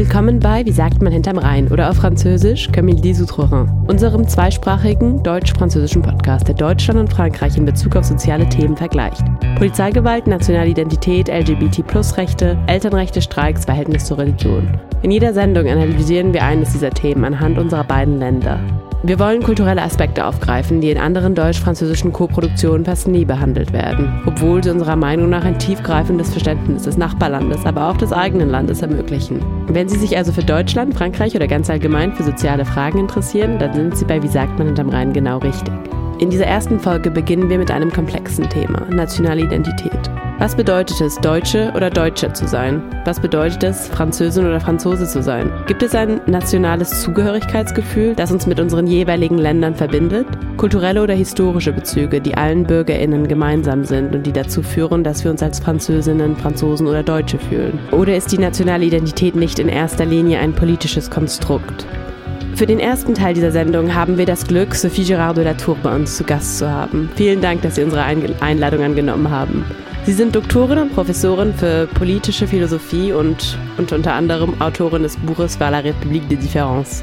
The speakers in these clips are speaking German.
Willkommen bei Wie sagt man hinterm Rhein oder auf Französisch Comme il dit outre-Rhin, unserem zweisprachigen deutsch-französischen Podcast, der Deutschland und Frankreich in Bezug auf soziale Themen vergleicht. Polizeigewalt, nationale Identität, LGBT-Plus-Rechte, Elternrechte, Streiks, Verhältnis zur Religion. In jeder Sendung analysieren wir eines dieser Themen anhand unserer beiden Länder. Wir wollen kulturelle Aspekte aufgreifen, die in anderen deutsch-französischen Koproduktionen fast nie behandelt werden, obwohl sie unserer Meinung nach ein tiefgreifendes Verständnis des Nachbarlandes, aber auch des eigenen Landes ermöglichen. Wenn Sie sich also für Deutschland, Frankreich oder ganz allgemein für soziale Fragen interessieren, dann sind Sie bei Wie sagt man hinterm Rhein genau richtig. In dieser ersten Folge beginnen wir mit einem komplexen Thema, nationale Identität. Was bedeutet es, Deutsche oder Deutsche zu sein? Was bedeutet es, Französin oder Franzose zu sein? Gibt es ein nationales Zugehörigkeitsgefühl, das uns mit unseren jeweiligen Ländern verbindet? Kulturelle oder historische Bezüge, die allen BürgerInnen gemeinsam sind und die dazu führen, dass wir uns als Französinnen, Franzosen oder Deutsche fühlen? Oder ist die nationale Identität nicht in erster Linie ein politisches Konstrukt? Für den ersten Teil dieser Sendung haben wir das Glück, Sophie Girard de la Tour bei uns zu Gast zu haben. Vielen Dank, dass Sie unsere Einladung angenommen haben. Sie sind Doktorin und Professorin für politische Philosophie und, und unter anderem Autorin des Buches Vers la République des Différences,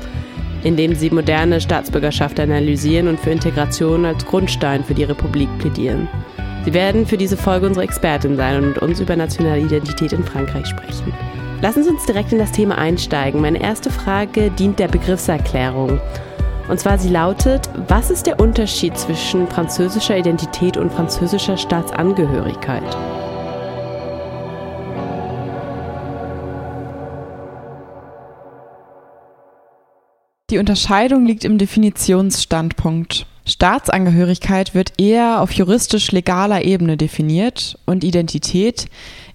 in dem sie moderne Staatsbürgerschaft analysieren und für Integration als Grundstein für die Republik plädieren. Sie werden für diese Folge unsere Expertin sein und mit uns über nationale Identität in Frankreich sprechen. Lassen Sie uns direkt in das Thema einsteigen. Meine erste Frage dient der Begriffserklärung. Und zwar sie lautet, was ist der Unterschied zwischen französischer Identität und französischer Staatsangehörigkeit? Die Unterscheidung liegt im Definitionsstandpunkt. Staatsangehörigkeit wird eher auf juristisch-legaler Ebene definiert und Identität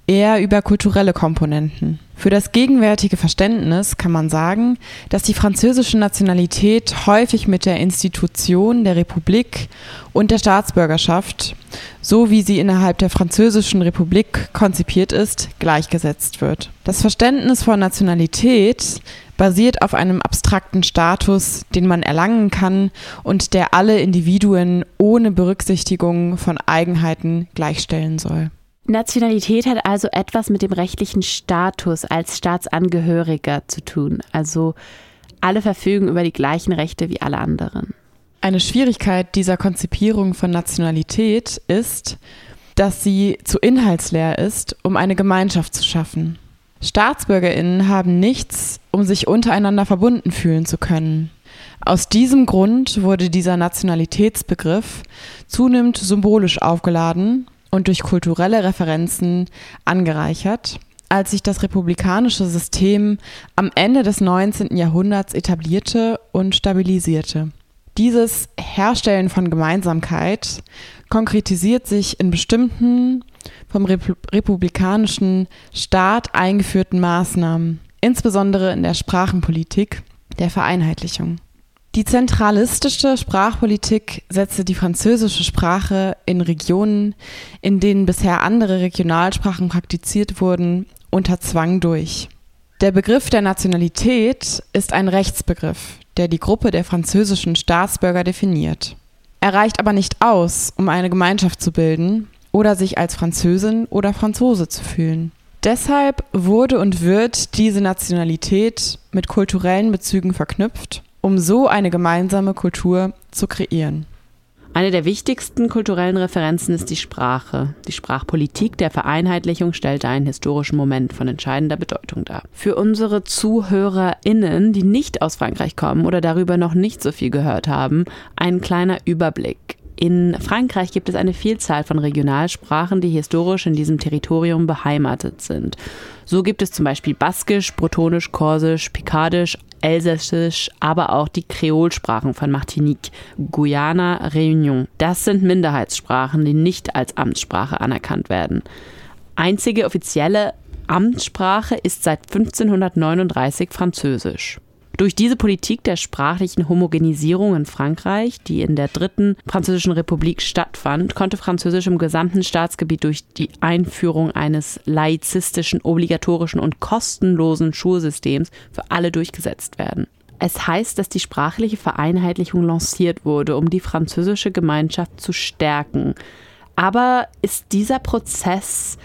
eher über kulturelle Komponenten. Für das gegenwärtige Verständnis kann man sagen, dass die französische Nationalität häufig mit der Institution der Republik und der Staatsbürgerschaft, so wie sie innerhalb der französischen Republik konzipiert ist, gleichgesetzt wird. Das Verständnis von Nationalität basiert auf einem abstrakten Status, den man erlangen kann und der alle Individuen ohne Berücksichtigung von Eigenheiten gleichstellen soll. Nationalität hat also etwas mit dem rechtlichen Status als Staatsangehöriger zu tun. Also alle verfügen über die gleichen Rechte wie alle anderen. Eine Schwierigkeit dieser Konzipierung von Nationalität ist, dass sie zu inhaltsleer ist, um eine Gemeinschaft zu schaffen. Staatsbürgerinnen haben nichts, um sich untereinander verbunden fühlen zu können. Aus diesem Grund wurde dieser Nationalitätsbegriff zunehmend symbolisch aufgeladen und durch kulturelle Referenzen angereichert, als sich das republikanische System am Ende des 19. Jahrhunderts etablierte und stabilisierte. Dieses Herstellen von Gemeinsamkeit konkretisiert sich in bestimmten vom republikanischen Staat eingeführten Maßnahmen, insbesondere in der Sprachenpolitik der Vereinheitlichung. Die zentralistische Sprachpolitik setzte die französische Sprache in Regionen, in denen bisher andere Regionalsprachen praktiziert wurden, unter Zwang durch. Der Begriff der Nationalität ist ein Rechtsbegriff, der die Gruppe der französischen Staatsbürger definiert. Er reicht aber nicht aus, um eine Gemeinschaft zu bilden oder sich als Französin oder Franzose zu fühlen. Deshalb wurde und wird diese Nationalität mit kulturellen Bezügen verknüpft um so eine gemeinsame Kultur zu kreieren. Eine der wichtigsten kulturellen Referenzen ist die Sprache. Die Sprachpolitik der Vereinheitlichung stellte einen historischen Moment von entscheidender Bedeutung dar. Für unsere ZuhörerInnen, die nicht aus Frankreich kommen oder darüber noch nicht so viel gehört haben, ein kleiner Überblick. In Frankreich gibt es eine Vielzahl von Regionalsprachen, die historisch in diesem Territorium beheimatet sind. So gibt es zum Beispiel Baskisch, Bretonisch, Korsisch, Pikardisch, Elsässisch, aber auch die Kreolsprachen von Martinique, Guyana, Réunion. Das sind Minderheitssprachen, die nicht als Amtssprache anerkannt werden. Einzige offizielle Amtssprache ist seit 1539 Französisch. Durch diese Politik der sprachlichen Homogenisierung in Frankreich, die in der dritten französischen Republik stattfand, konnte Französisch im gesamten Staatsgebiet durch die Einführung eines laizistischen, obligatorischen und kostenlosen Schulsystems für alle durchgesetzt werden. Es heißt, dass die sprachliche Vereinheitlichung lanciert wurde, um die französische Gemeinschaft zu stärken. Aber ist dieser Prozess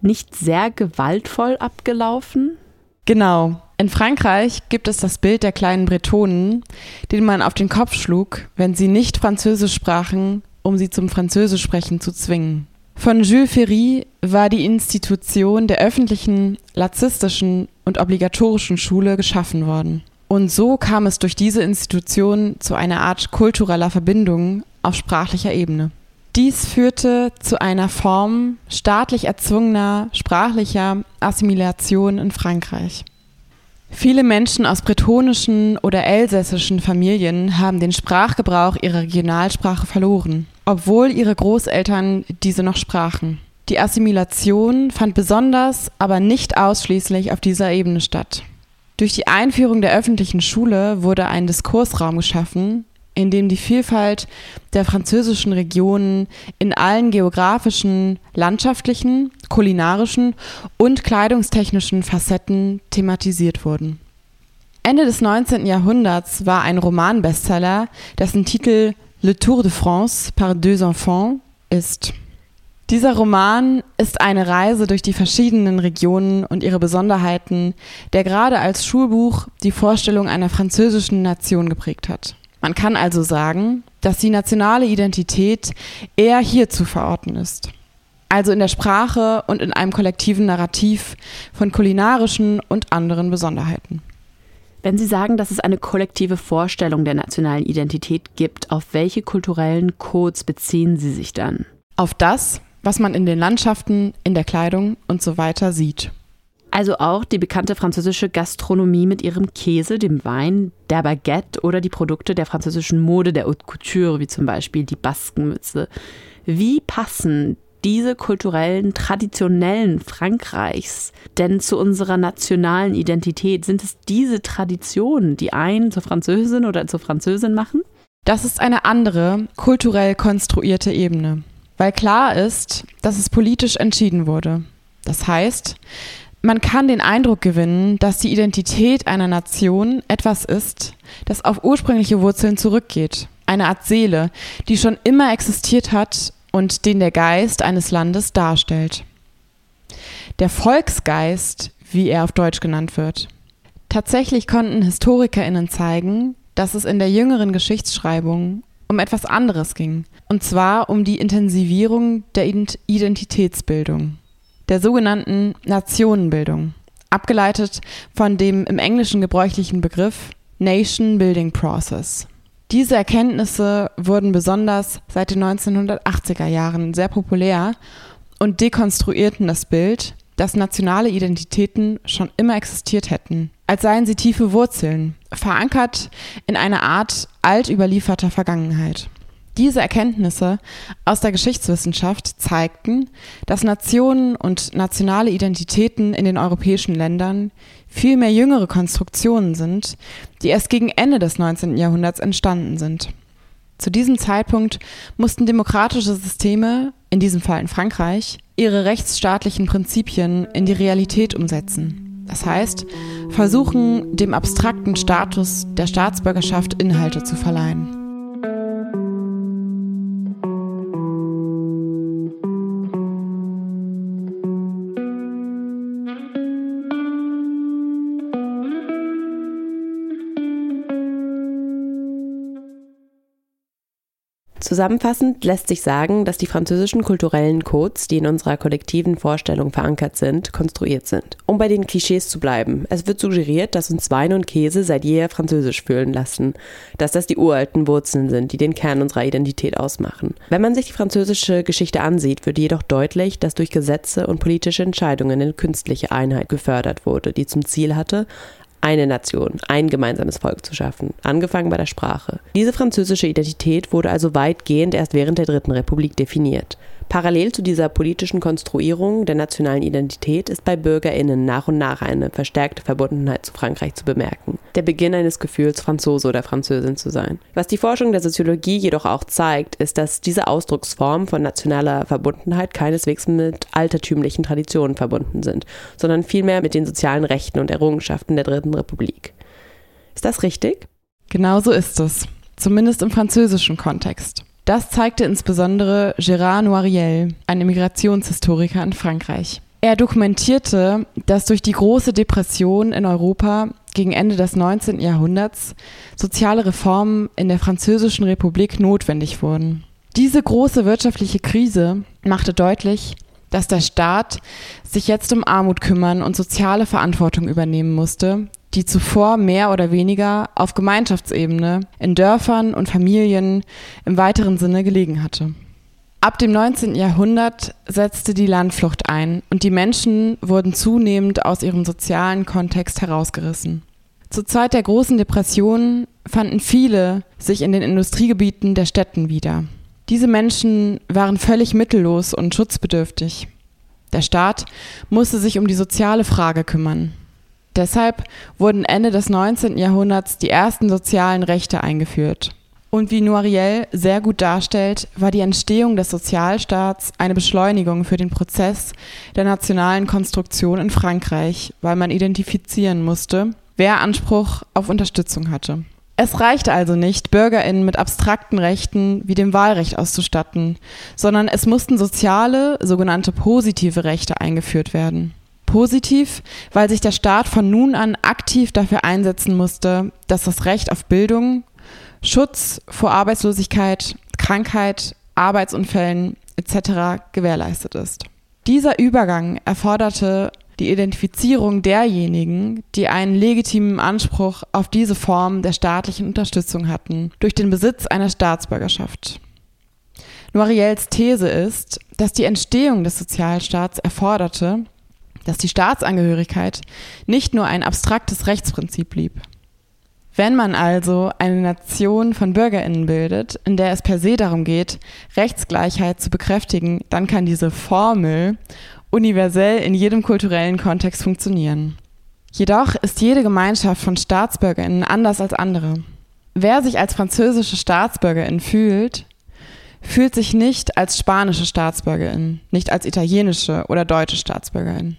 nicht sehr gewaltvoll abgelaufen? Genau. In Frankreich gibt es das Bild der kleinen Bretonen, denen man auf den Kopf schlug, wenn sie nicht Französisch sprachen, um sie zum Französischsprechen zu zwingen. Von Jules Ferry war die Institution der öffentlichen, laizistischen und obligatorischen Schule geschaffen worden. Und so kam es durch diese Institution zu einer Art kultureller Verbindung auf sprachlicher Ebene. Dies führte zu einer Form staatlich erzwungener sprachlicher Assimilation in Frankreich. Viele Menschen aus bretonischen oder elsässischen Familien haben den Sprachgebrauch ihrer Regionalsprache verloren, obwohl ihre Großeltern diese noch sprachen. Die Assimilation fand besonders, aber nicht ausschließlich auf dieser Ebene statt. Durch die Einführung der öffentlichen Schule wurde ein Diskursraum geschaffen, in dem die Vielfalt der französischen Regionen in allen geografischen, landschaftlichen, kulinarischen und kleidungstechnischen Facetten thematisiert wurden. Ende des 19. Jahrhunderts war ein Romanbestseller, dessen Titel Le Tour de France par deux enfants ist. Dieser Roman ist eine Reise durch die verschiedenen Regionen und ihre Besonderheiten, der gerade als Schulbuch die Vorstellung einer französischen Nation geprägt hat. Man kann also sagen, dass die nationale Identität eher hier zu verorten ist. Also in der Sprache und in einem kollektiven Narrativ von kulinarischen und anderen Besonderheiten. Wenn Sie sagen, dass es eine kollektive Vorstellung der nationalen Identität gibt, auf welche kulturellen Codes beziehen Sie sich dann? Auf das, was man in den Landschaften, in der Kleidung und so weiter sieht. Also auch die bekannte französische Gastronomie mit ihrem Käse, dem Wein, der Baguette oder die Produkte der französischen Mode, der Haute Couture, wie zum Beispiel die Baskenmütze. Wie passen diese kulturellen, traditionellen Frankreichs denn zu unserer nationalen Identität? Sind es diese Traditionen, die einen zur Französin oder zur Französin machen? Das ist eine andere, kulturell konstruierte Ebene, weil klar ist, dass es politisch entschieden wurde. Das heißt, man kann den Eindruck gewinnen, dass die Identität einer Nation etwas ist, das auf ursprüngliche Wurzeln zurückgeht. Eine Art Seele, die schon immer existiert hat und den der Geist eines Landes darstellt. Der Volksgeist, wie er auf Deutsch genannt wird. Tatsächlich konnten HistorikerInnen zeigen, dass es in der jüngeren Geschichtsschreibung um etwas anderes ging, und zwar um die Intensivierung der Identitätsbildung der sogenannten Nationenbildung, abgeleitet von dem im Englischen gebräuchlichen Begriff Nation Building Process. Diese Erkenntnisse wurden besonders seit den 1980er Jahren sehr populär und dekonstruierten das Bild, dass nationale Identitäten schon immer existiert hätten, als seien sie tiefe Wurzeln, verankert in einer Art altüberlieferter Vergangenheit. Diese Erkenntnisse aus der Geschichtswissenschaft zeigten, dass Nationen und nationale Identitäten in den europäischen Ländern vielmehr jüngere Konstruktionen sind, die erst gegen Ende des 19. Jahrhunderts entstanden sind. Zu diesem Zeitpunkt mussten demokratische Systeme, in diesem Fall in Frankreich, ihre rechtsstaatlichen Prinzipien in die Realität umsetzen. Das heißt, versuchen, dem abstrakten Status der Staatsbürgerschaft Inhalte zu verleihen. Zusammenfassend lässt sich sagen, dass die französischen kulturellen Codes, die in unserer kollektiven Vorstellung verankert sind, konstruiert sind. Um bei den Klischees zu bleiben, es wird suggeriert, dass uns Wein und Käse seit jeher französisch fühlen lassen, dass das die uralten Wurzeln sind, die den Kern unserer Identität ausmachen. Wenn man sich die französische Geschichte ansieht, wird jedoch deutlich, dass durch Gesetze und politische Entscheidungen eine künstliche Einheit gefördert wurde, die zum Ziel hatte, eine Nation, ein gemeinsames Volk zu schaffen, angefangen bei der Sprache. Diese französische Identität wurde also weitgehend erst während der Dritten Republik definiert. Parallel zu dieser politischen Konstruierung der nationalen Identität ist bei BürgerInnen nach und nach eine verstärkte Verbundenheit zu Frankreich zu bemerken. Der Beginn eines Gefühls, Franzose oder Französin zu sein. Was die Forschung der Soziologie jedoch auch zeigt, ist, dass diese Ausdrucksformen von nationaler Verbundenheit keineswegs mit altertümlichen Traditionen verbunden sind, sondern vielmehr mit den sozialen Rechten und Errungenschaften der Dritten Republik. Ist das richtig? Genau so ist es. Zumindest im französischen Kontext. Das zeigte insbesondere Gérard Noiriel, ein Immigrationshistoriker in Frankreich. Er dokumentierte, dass durch die große Depression in Europa gegen Ende des 19. Jahrhunderts soziale Reformen in der Französischen Republik notwendig wurden. Diese große wirtschaftliche Krise machte deutlich, dass der Staat sich jetzt um Armut kümmern und soziale Verantwortung übernehmen musste, die zuvor mehr oder weniger auf Gemeinschaftsebene in Dörfern und Familien im weiteren Sinne gelegen hatte. Ab dem 19. Jahrhundert setzte die Landflucht ein und die Menschen wurden zunehmend aus ihrem sozialen Kontext herausgerissen. Zur Zeit der großen Depression fanden viele sich in den Industriegebieten der Städten wieder. Diese Menschen waren völlig mittellos und schutzbedürftig. Der Staat musste sich um die soziale Frage kümmern. Deshalb wurden Ende des 19. Jahrhunderts die ersten sozialen Rechte eingeführt. Und wie Noiriel sehr gut darstellt, war die Entstehung des Sozialstaats eine Beschleunigung für den Prozess der nationalen Konstruktion in Frankreich, weil man identifizieren musste, wer Anspruch auf Unterstützung hatte. Es reichte also nicht, Bürgerinnen mit abstrakten Rechten wie dem Wahlrecht auszustatten, sondern es mussten soziale, sogenannte positive Rechte eingeführt werden. Positiv, weil sich der Staat von nun an aktiv dafür einsetzen musste, dass das Recht auf Bildung, Schutz vor Arbeitslosigkeit, Krankheit, Arbeitsunfällen etc. gewährleistet ist. Dieser Übergang erforderte die Identifizierung derjenigen, die einen legitimen Anspruch auf diese Form der staatlichen Unterstützung hatten, durch den Besitz einer Staatsbürgerschaft. Noiriels These ist, dass die Entstehung des Sozialstaats erforderte, dass die Staatsangehörigkeit nicht nur ein abstraktes Rechtsprinzip blieb. Wenn man also eine Nation von Bürgerinnen bildet, in der es per se darum geht, Rechtsgleichheit zu bekräftigen, dann kann diese Formel universell in jedem kulturellen Kontext funktionieren. Jedoch ist jede Gemeinschaft von Staatsbürgerinnen anders als andere. Wer sich als französische Staatsbürgerin fühlt, fühlt sich nicht als spanische Staatsbürgerin, nicht als italienische oder deutsche Staatsbürgerin.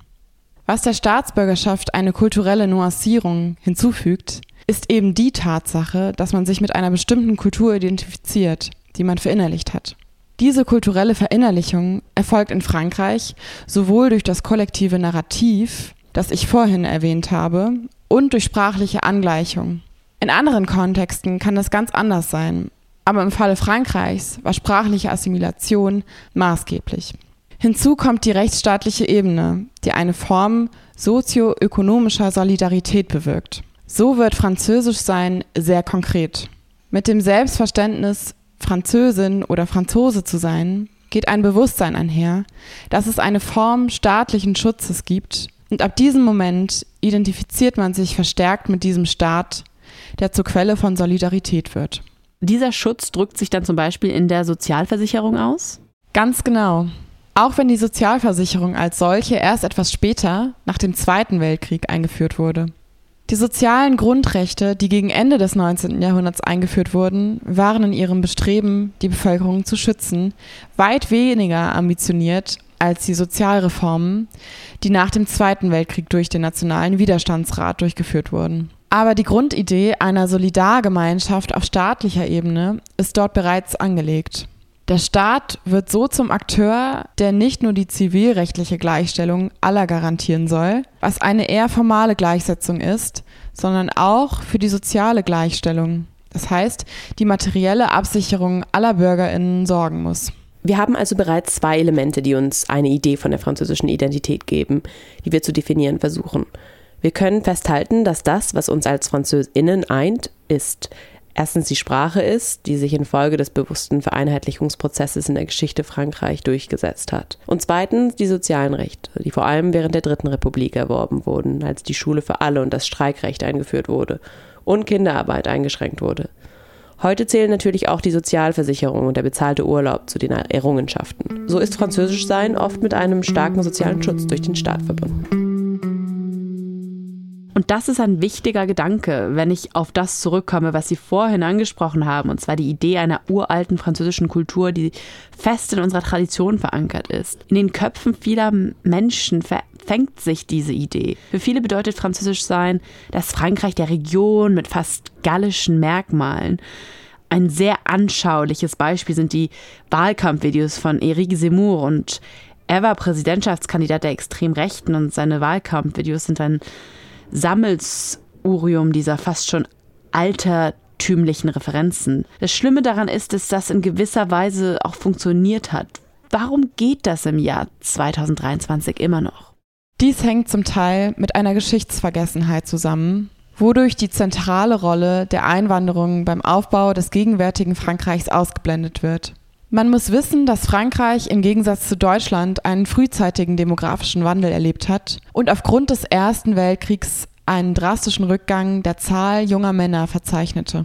Was der Staatsbürgerschaft eine kulturelle Nuancierung hinzufügt, ist eben die Tatsache, dass man sich mit einer bestimmten Kultur identifiziert, die man verinnerlicht hat. Diese kulturelle Verinnerlichung erfolgt in Frankreich sowohl durch das kollektive Narrativ, das ich vorhin erwähnt habe, und durch sprachliche Angleichung. In anderen Kontexten kann das ganz anders sein, aber im Falle Frankreichs war sprachliche Assimilation maßgeblich. Hinzu kommt die rechtsstaatliche Ebene, die eine Form sozioökonomischer Solidarität bewirkt. So wird Französisch sein sehr konkret. Mit dem Selbstverständnis Französin oder Franzose zu sein, geht ein Bewusstsein einher, dass es eine Form staatlichen Schutzes gibt und ab diesem Moment identifiziert man sich verstärkt mit diesem Staat, der zur Quelle von Solidarität wird. Dieser Schutz drückt sich dann zum Beispiel in der Sozialversicherung aus? Ganz genau. Auch wenn die Sozialversicherung als solche erst etwas später, nach dem Zweiten Weltkrieg, eingeführt wurde. Die sozialen Grundrechte, die gegen Ende des 19. Jahrhunderts eingeführt wurden, waren in ihrem Bestreben, die Bevölkerung zu schützen, weit weniger ambitioniert als die Sozialreformen, die nach dem Zweiten Weltkrieg durch den Nationalen Widerstandsrat durchgeführt wurden. Aber die Grundidee einer Solidargemeinschaft auf staatlicher Ebene ist dort bereits angelegt. Der Staat wird so zum Akteur, der nicht nur die zivilrechtliche Gleichstellung aller garantieren soll, was eine eher formale Gleichsetzung ist, sondern auch für die soziale Gleichstellung. Das heißt, die materielle Absicherung aller Bürgerinnen sorgen muss. Wir haben also bereits zwei Elemente, die uns eine Idee von der französischen Identität geben, die wir zu definieren versuchen. Wir können festhalten, dass das, was uns als Französinnen eint, ist erstens die Sprache ist, die sich infolge des bewussten Vereinheitlichungsprozesses in der Geschichte Frankreich durchgesetzt hat. Und zweitens die sozialen Rechte, die vor allem während der Dritten Republik erworben wurden, als die Schule für alle und das Streikrecht eingeführt wurde und Kinderarbeit eingeschränkt wurde. Heute zählen natürlich auch die Sozialversicherung und der bezahlte Urlaub zu den Errungenschaften. So ist Französisch sein oft mit einem starken sozialen Schutz durch den Staat verbunden. Und das ist ein wichtiger Gedanke, wenn ich auf das zurückkomme, was Sie vorhin angesprochen haben, und zwar die Idee einer uralten französischen Kultur, die fest in unserer Tradition verankert ist. In den Köpfen vieler Menschen fängt sich diese Idee. Für viele bedeutet Französisch sein das Frankreich der Region mit fast gallischen Merkmalen. Ein sehr anschauliches Beispiel sind die Wahlkampfvideos von Eric Zemmour und Er war Präsidentschaftskandidat der extrem Rechten und seine Wahlkampfvideos sind ein Sammelsurium dieser fast schon altertümlichen Referenzen. Das Schlimme daran ist, dass das in gewisser Weise auch funktioniert hat. Warum geht das im Jahr 2023 immer noch? Dies hängt zum Teil mit einer Geschichtsvergessenheit zusammen, wodurch die zentrale Rolle der Einwanderung beim Aufbau des gegenwärtigen Frankreichs ausgeblendet wird. Man muss wissen, dass Frankreich im Gegensatz zu Deutschland einen frühzeitigen demografischen Wandel erlebt hat und aufgrund des Ersten Weltkriegs einen drastischen Rückgang der Zahl junger Männer verzeichnete.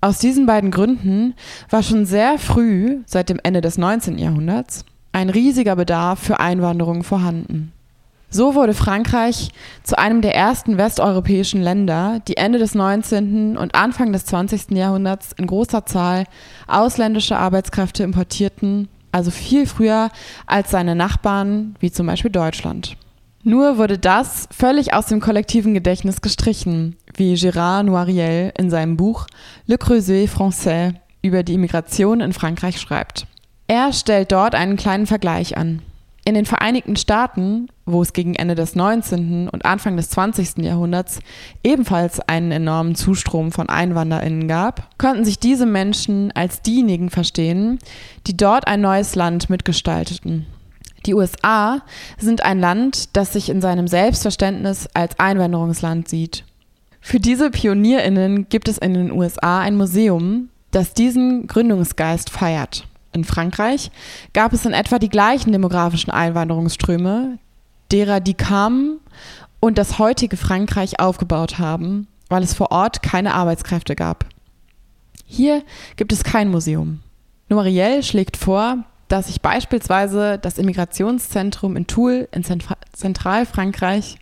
Aus diesen beiden Gründen war schon sehr früh, seit dem Ende des 19. Jahrhunderts, ein riesiger Bedarf für Einwanderung vorhanden. So wurde Frankreich zu einem der ersten westeuropäischen Länder, die Ende des 19. und Anfang des 20. Jahrhunderts in großer Zahl ausländische Arbeitskräfte importierten, also viel früher als seine Nachbarn, wie zum Beispiel Deutschland. Nur wurde das völlig aus dem kollektiven Gedächtnis gestrichen, wie Gérard Noiriel in seinem Buch Le Creuset Français über die Immigration in Frankreich schreibt. Er stellt dort einen kleinen Vergleich an. In den Vereinigten Staaten, wo es gegen Ende des 19. und Anfang des 20. Jahrhunderts ebenfalls einen enormen Zustrom von Einwanderinnen gab, konnten sich diese Menschen als diejenigen verstehen, die dort ein neues Land mitgestalteten. Die USA sind ein Land, das sich in seinem Selbstverständnis als Einwanderungsland sieht. Für diese Pionierinnen gibt es in den USA ein Museum, das diesen Gründungsgeist feiert. In Frankreich gab es in etwa die gleichen demografischen Einwanderungsströme, derer die kamen und das heutige Frankreich aufgebaut haben, weil es vor Ort keine Arbeitskräfte gab. Hier gibt es kein Museum. Noiriel schlägt vor, dass sich beispielsweise das Immigrationszentrum in Toul in Zentralfrankreich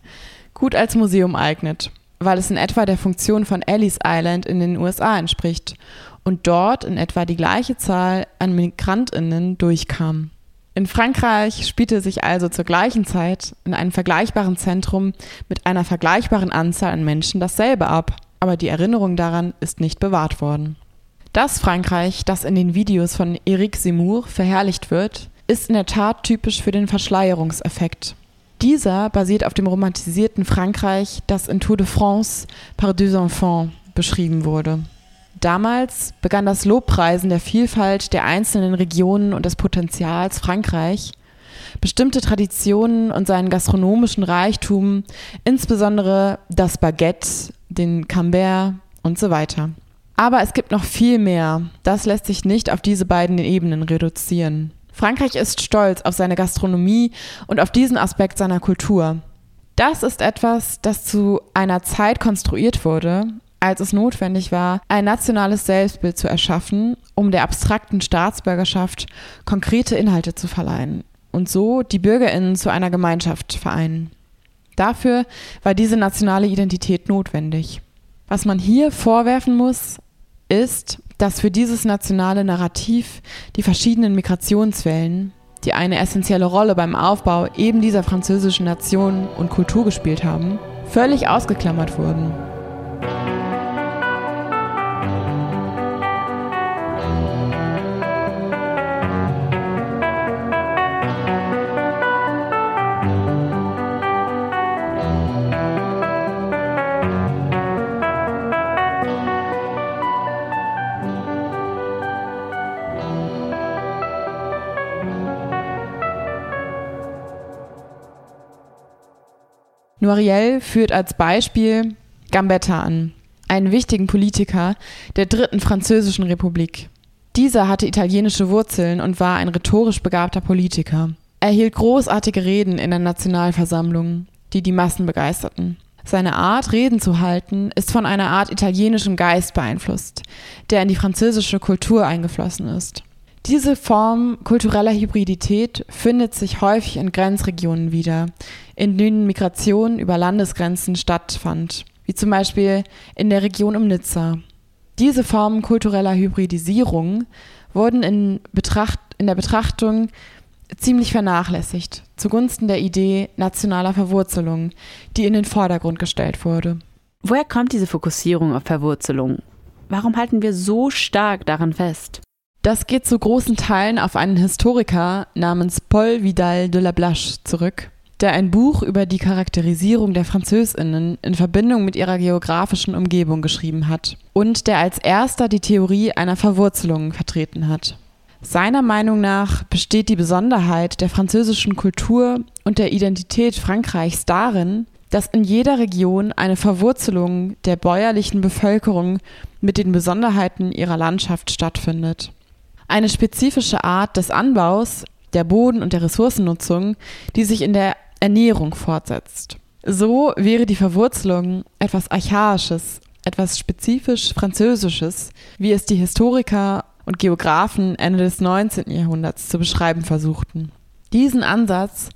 gut als Museum eignet, weil es in etwa der Funktion von Ellis Island in den USA entspricht und dort in etwa die gleiche Zahl an Migrantinnen durchkam. In Frankreich spielte sich also zur gleichen Zeit in einem vergleichbaren Zentrum mit einer vergleichbaren Anzahl an Menschen dasselbe ab, aber die Erinnerung daran ist nicht bewahrt worden. Das Frankreich, das in den Videos von Eric Seymour verherrlicht wird, ist in der Tat typisch für den Verschleierungseffekt. Dieser basiert auf dem romantisierten Frankreich, das in Tour de France par deux enfants beschrieben wurde. Damals begann das Lobpreisen der Vielfalt der einzelnen Regionen und des Potenzials Frankreich, bestimmte Traditionen und seinen gastronomischen Reichtum, insbesondere das Baguette, den Camembert und so weiter. Aber es gibt noch viel mehr. Das lässt sich nicht auf diese beiden Ebenen reduzieren. Frankreich ist stolz auf seine Gastronomie und auf diesen Aspekt seiner Kultur. Das ist etwas, das zu einer Zeit konstruiert wurde, als es notwendig war, ein nationales Selbstbild zu erschaffen, um der abstrakten Staatsbürgerschaft konkrete Inhalte zu verleihen und so die Bürgerinnen zu einer Gemeinschaft vereinen. Dafür war diese nationale Identität notwendig. Was man hier vorwerfen muss, ist, dass für dieses nationale Narrativ die verschiedenen Migrationswellen, die eine essentielle Rolle beim Aufbau eben dieser französischen Nation und Kultur gespielt haben, völlig ausgeklammert wurden. Noiriel führt als Beispiel Gambetta an, einen wichtigen Politiker der dritten französischen Republik. Dieser hatte italienische Wurzeln und war ein rhetorisch begabter Politiker. Er hielt großartige Reden in der Nationalversammlung, die die Massen begeisterten. Seine Art, Reden zu halten, ist von einer Art italienischem Geist beeinflusst, der in die französische Kultur eingeflossen ist. Diese Form kultureller Hybridität findet sich häufig in Grenzregionen wieder, in denen Migration über Landesgrenzen stattfand, wie zum Beispiel in der Region um Nizza. Diese Formen kultureller Hybridisierung wurden in, Betracht, in der Betrachtung ziemlich vernachlässigt, zugunsten der Idee nationaler Verwurzelung, die in den Vordergrund gestellt wurde. Woher kommt diese Fokussierung auf Verwurzelung? Warum halten wir so stark daran fest? Das geht zu großen Teilen auf einen Historiker namens Paul Vidal de la Blache zurück, der ein Buch über die Charakterisierung der Französinnen in Verbindung mit ihrer geografischen Umgebung geschrieben hat und der als erster die Theorie einer Verwurzelung vertreten hat. Seiner Meinung nach besteht die Besonderheit der französischen Kultur und der Identität Frankreichs darin, dass in jeder Region eine Verwurzelung der bäuerlichen Bevölkerung mit den Besonderheiten ihrer Landschaft stattfindet. Eine spezifische Art des Anbaus, der Boden- und der Ressourcennutzung, die sich in der Ernährung fortsetzt. So wäre die Verwurzelung etwas Archaisches, etwas spezifisch Französisches, wie es die Historiker und Geographen Ende des 19. Jahrhunderts zu beschreiben versuchten. Diesen Ansatz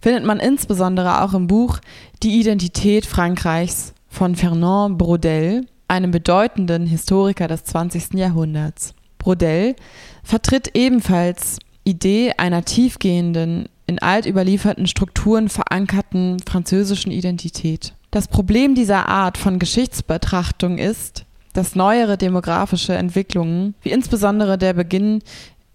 findet man insbesondere auch im Buch Die Identität Frankreichs von Fernand Braudel, einem bedeutenden Historiker des 20. Jahrhunderts. Braudel vertritt ebenfalls Idee einer tiefgehenden, in alt überlieferten Strukturen verankerten französischen Identität. Das Problem dieser Art von Geschichtsbetrachtung ist, dass neuere demografische Entwicklungen, wie insbesondere der Beginn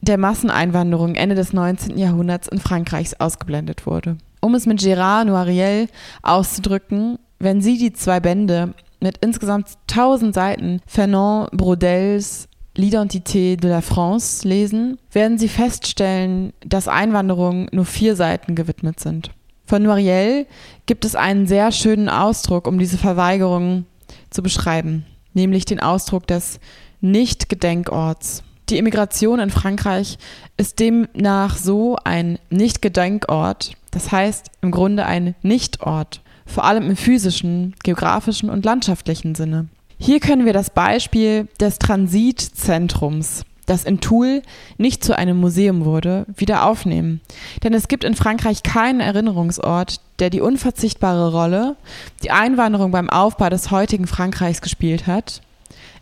der Masseneinwanderung Ende des 19. Jahrhunderts in Frankreichs ausgeblendet wurde. Um es mit Gérard Noiriel auszudrücken, wenn Sie die zwei Bände mit insgesamt 1000 Seiten Fernand Braudels L'identité de la France lesen, werden Sie feststellen, dass Einwanderung nur vier Seiten gewidmet sind. Von Noiriel gibt es einen sehr schönen Ausdruck, um diese Verweigerung zu beschreiben, nämlich den Ausdruck des Nicht-Gedenkorts. Die Immigration in Frankreich ist demnach so ein Nicht-Gedenkort, das heißt im Grunde ein Nichtort, vor allem im physischen, geografischen und landschaftlichen Sinne. Hier können wir das Beispiel des Transitzentrums, das in Toul nicht zu einem Museum wurde, wieder aufnehmen. Denn es gibt in Frankreich keinen Erinnerungsort, der die unverzichtbare Rolle, die Einwanderung beim Aufbau des heutigen Frankreichs gespielt hat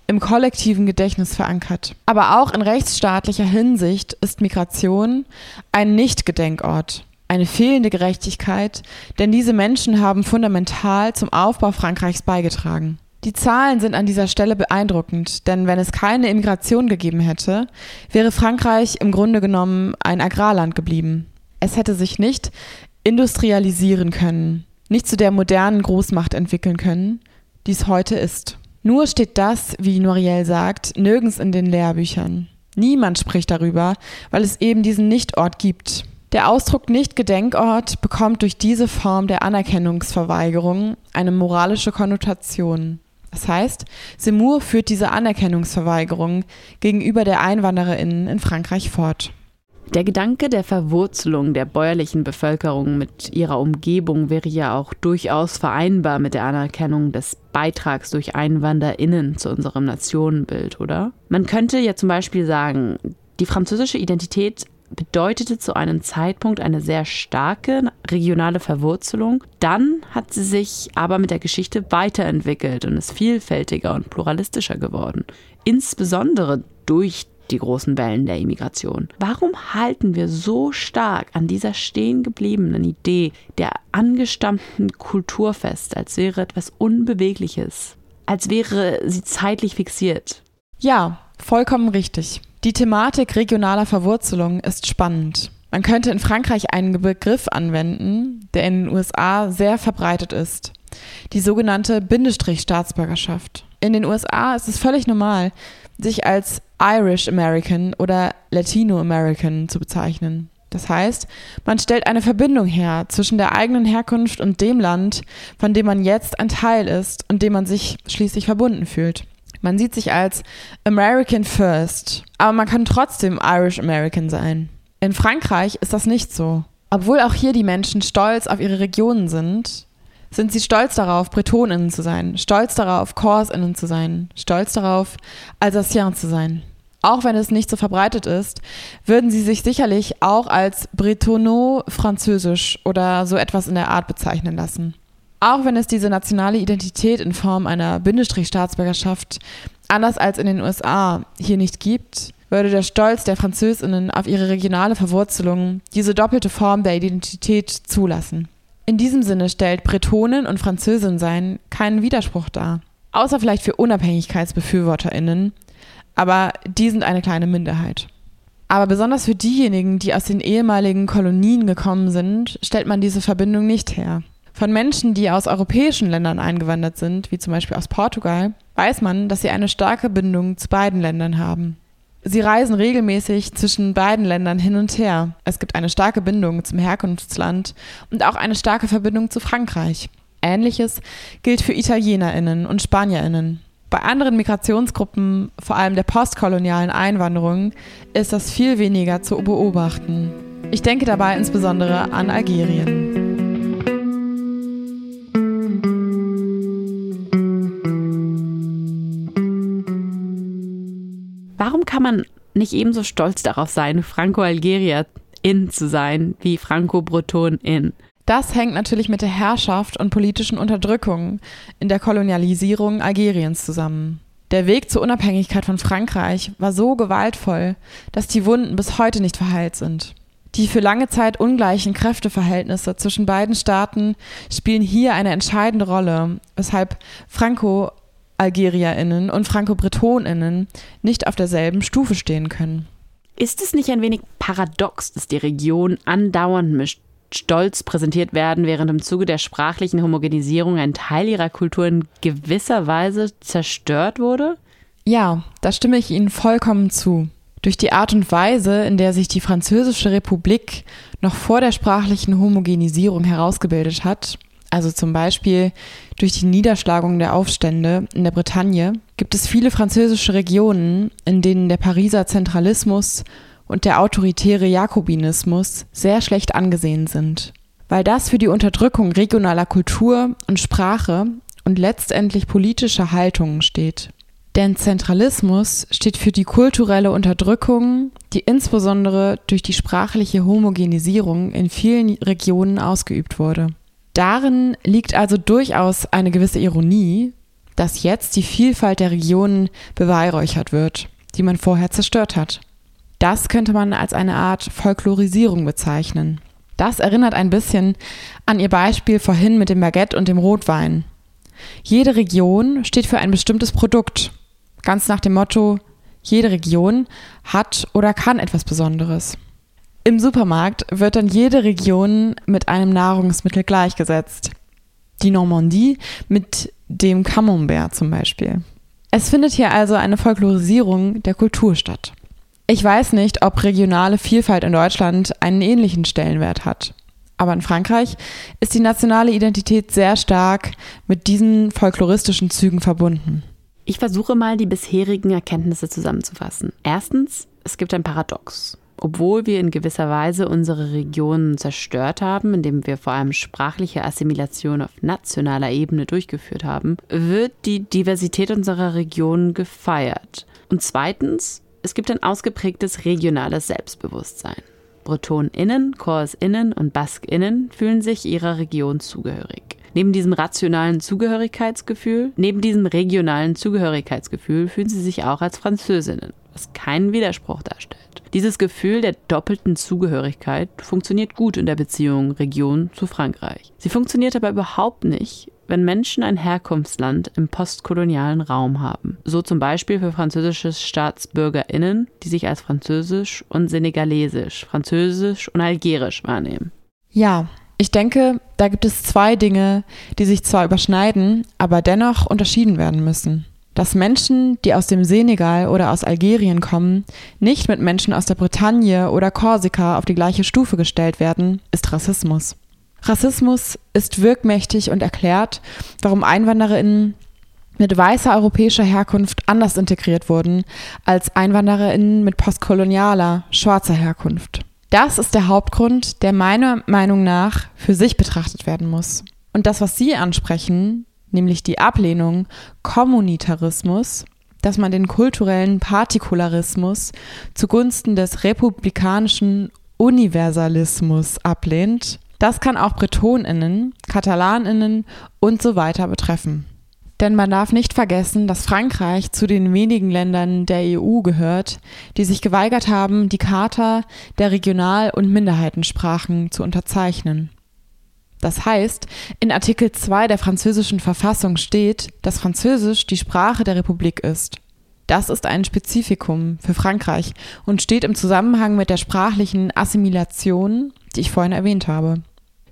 im kollektiven Gedächtnis verankert. Aber auch in rechtsstaatlicher Hinsicht ist Migration ein Nicht-Gedenkort, eine fehlende Gerechtigkeit, denn diese Menschen haben fundamental zum Aufbau Frankreichs beigetragen. Die Zahlen sind an dieser Stelle beeindruckend, denn wenn es keine Immigration gegeben hätte, wäre Frankreich im Grunde genommen ein Agrarland geblieben. Es hätte sich nicht industrialisieren können, nicht zu der modernen Großmacht entwickeln können, die es heute ist. Nur steht das, wie Noriel sagt, nirgends in den Lehrbüchern. Niemand spricht darüber, weil es eben diesen Nichtort gibt. Der Ausdruck Nicht-Gedenkort bekommt durch diese Form der Anerkennungsverweigerung eine moralische Konnotation. Das heißt, Seymour führt diese Anerkennungsverweigerung gegenüber der EinwandererInnen in Frankreich fort. Der Gedanke der Verwurzelung der bäuerlichen Bevölkerung mit ihrer Umgebung wäre ja auch durchaus vereinbar mit der Anerkennung des Beitrags durch EinwanderInnen zu unserem Nationenbild, oder? Man könnte ja zum Beispiel sagen, die französische Identität bedeutete zu einem Zeitpunkt eine sehr starke regionale Verwurzelung. Dann hat sie sich aber mit der Geschichte weiterentwickelt und ist vielfältiger und pluralistischer geworden. Insbesondere durch die großen Wellen der Immigration. Warum halten wir so stark an dieser stehen gebliebenen Idee der angestammten Kultur fest, als wäre etwas Unbewegliches, als wäre sie zeitlich fixiert? Ja, vollkommen richtig. Die Thematik regionaler Verwurzelung ist spannend. Man könnte in Frankreich einen Begriff anwenden, der in den USA sehr verbreitet ist. Die sogenannte Bindestrich-Staatsbürgerschaft. In den USA ist es völlig normal, sich als Irish American oder Latino American zu bezeichnen. Das heißt, man stellt eine Verbindung her zwischen der eigenen Herkunft und dem Land, von dem man jetzt ein Teil ist und dem man sich schließlich verbunden fühlt. Man sieht sich als American First, aber man kann trotzdem Irish American sein. In Frankreich ist das nicht so. Obwohl auch hier die Menschen stolz auf ihre Regionen sind, sind sie stolz darauf, Bretoninnen zu sein, stolz darauf, Corsinnen zu sein, stolz darauf, Alsaciens zu sein. Auch wenn es nicht so verbreitet ist, würden sie sich sicherlich auch als Bretono-Französisch oder so etwas in der Art bezeichnen lassen. Auch wenn es diese nationale Identität in Form einer Bindestrich-Staatsbürgerschaft anders als in den USA hier nicht gibt, würde der Stolz der Französinnen auf ihre regionale Verwurzelung diese doppelte Form der Identität zulassen. In diesem Sinne stellt Bretonin und Französin sein keinen Widerspruch dar. Außer vielleicht für Unabhängigkeitsbefürworterinnen, aber die sind eine kleine Minderheit. Aber besonders für diejenigen, die aus den ehemaligen Kolonien gekommen sind, stellt man diese Verbindung nicht her. Von Menschen, die aus europäischen Ländern eingewandert sind, wie zum Beispiel aus Portugal, weiß man, dass sie eine starke Bindung zu beiden Ländern haben. Sie reisen regelmäßig zwischen beiden Ländern hin und her. Es gibt eine starke Bindung zum Herkunftsland und auch eine starke Verbindung zu Frankreich. Ähnliches gilt für Italienerinnen und Spanierinnen. Bei anderen Migrationsgruppen, vor allem der postkolonialen Einwanderung, ist das viel weniger zu beobachten. Ich denke dabei insbesondere an Algerien. Warum kann man nicht ebenso stolz darauf sein, Franco-Algerier-In zu sein, wie Franco-Breton-In? Das hängt natürlich mit der Herrschaft und politischen Unterdrückung in der Kolonialisierung Algeriens zusammen. Der Weg zur Unabhängigkeit von Frankreich war so gewaltvoll, dass die Wunden bis heute nicht verheilt sind. Die für lange Zeit ungleichen Kräfteverhältnisse zwischen beiden Staaten spielen hier eine entscheidende Rolle, weshalb Franco-Algerierinnen und Franco-Bretoninnen nicht auf derselben Stufe stehen können. Ist es nicht ein wenig paradox, dass die Region andauernd mischt stolz präsentiert werden, während im Zuge der sprachlichen Homogenisierung ein Teil ihrer Kultur in gewisser Weise zerstört wurde? Ja, da stimme ich Ihnen vollkommen zu. Durch die Art und Weise, in der sich die Französische Republik noch vor der sprachlichen Homogenisierung herausgebildet hat, also zum Beispiel durch die Niederschlagung der Aufstände in der Bretagne, gibt es viele französische Regionen, in denen der Pariser Zentralismus und der autoritäre Jakobinismus sehr schlecht angesehen sind, weil das für die Unterdrückung regionaler Kultur und Sprache und letztendlich politischer Haltungen steht. Denn Zentralismus steht für die kulturelle Unterdrückung, die insbesondere durch die sprachliche Homogenisierung in vielen Regionen ausgeübt wurde. Darin liegt also durchaus eine gewisse Ironie, dass jetzt die Vielfalt der Regionen beweihräuchert wird, die man vorher zerstört hat. Das könnte man als eine Art Folklorisierung bezeichnen. Das erinnert ein bisschen an ihr Beispiel vorhin mit dem Baguette und dem Rotwein. Jede Region steht für ein bestimmtes Produkt, ganz nach dem Motto, jede Region hat oder kann etwas Besonderes. Im Supermarkt wird dann jede Region mit einem Nahrungsmittel gleichgesetzt. Die Normandie mit dem Camembert zum Beispiel. Es findet hier also eine Folklorisierung der Kultur statt. Ich weiß nicht, ob regionale Vielfalt in Deutschland einen ähnlichen Stellenwert hat. Aber in Frankreich ist die nationale Identität sehr stark mit diesen folkloristischen Zügen verbunden. Ich versuche mal, die bisherigen Erkenntnisse zusammenzufassen. Erstens, es gibt ein Paradox. Obwohl wir in gewisser Weise unsere Regionen zerstört haben, indem wir vor allem sprachliche Assimilation auf nationaler Ebene durchgeführt haben, wird die Diversität unserer Regionen gefeiert. Und zweitens, es gibt ein ausgeprägtes regionales Selbstbewusstsein. BretonInnen, KorsInnen und BaskInnen fühlen sich ihrer Region zugehörig. Neben diesem rationalen Zugehörigkeitsgefühl, neben diesem regionalen Zugehörigkeitsgefühl fühlen sie sich auch als Französinnen, was keinen Widerspruch darstellt. Dieses Gefühl der doppelten Zugehörigkeit funktioniert gut in der Beziehung Region zu Frankreich. Sie funktioniert aber überhaupt nicht, wenn Menschen ein Herkunftsland im postkolonialen Raum haben. So zum Beispiel für französische StaatsbürgerInnen, die sich als französisch und senegalesisch, französisch und algerisch wahrnehmen. Ja, ich denke, da gibt es zwei Dinge, die sich zwar überschneiden, aber dennoch unterschieden werden müssen. Dass Menschen, die aus dem Senegal oder aus Algerien kommen, nicht mit Menschen aus der Bretagne oder Korsika auf die gleiche Stufe gestellt werden, ist Rassismus. Rassismus ist wirkmächtig und erklärt, warum Einwandererinnen mit weißer europäischer Herkunft anders integriert wurden als Einwandererinnen mit postkolonialer, schwarzer Herkunft. Das ist der Hauptgrund, der meiner Meinung nach für sich betrachtet werden muss. Und das, was Sie ansprechen, nämlich die Ablehnung Kommunitarismus, dass man den kulturellen Partikularismus zugunsten des republikanischen Universalismus ablehnt, das kann auch Bretoninnen, Katalaninnen und so weiter betreffen. Denn man darf nicht vergessen, dass Frankreich zu den wenigen Ländern der EU gehört, die sich geweigert haben, die Charta der Regional- und Minderheitensprachen zu unterzeichnen. Das heißt, in Artikel 2 der französischen Verfassung steht, dass Französisch die Sprache der Republik ist. Das ist ein Spezifikum für Frankreich und steht im Zusammenhang mit der sprachlichen Assimilation, die ich vorhin erwähnt habe.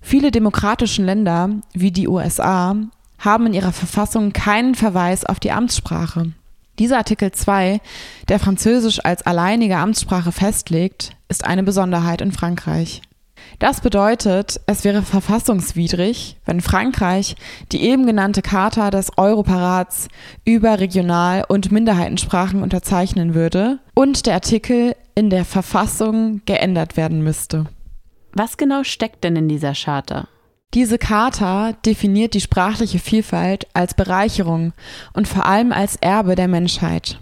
Viele demokratische Länder, wie die USA, haben in ihrer Verfassung keinen Verweis auf die Amtssprache. Dieser Artikel 2, der Französisch als alleinige Amtssprache festlegt, ist eine Besonderheit in Frankreich. Das bedeutet, es wäre verfassungswidrig, wenn Frankreich die eben genannte Charta des Europarats über Regional- und Minderheitensprachen unterzeichnen würde und der Artikel in der Verfassung geändert werden müsste. Was genau steckt denn in dieser Charta? Diese Charta definiert die sprachliche Vielfalt als Bereicherung und vor allem als Erbe der Menschheit.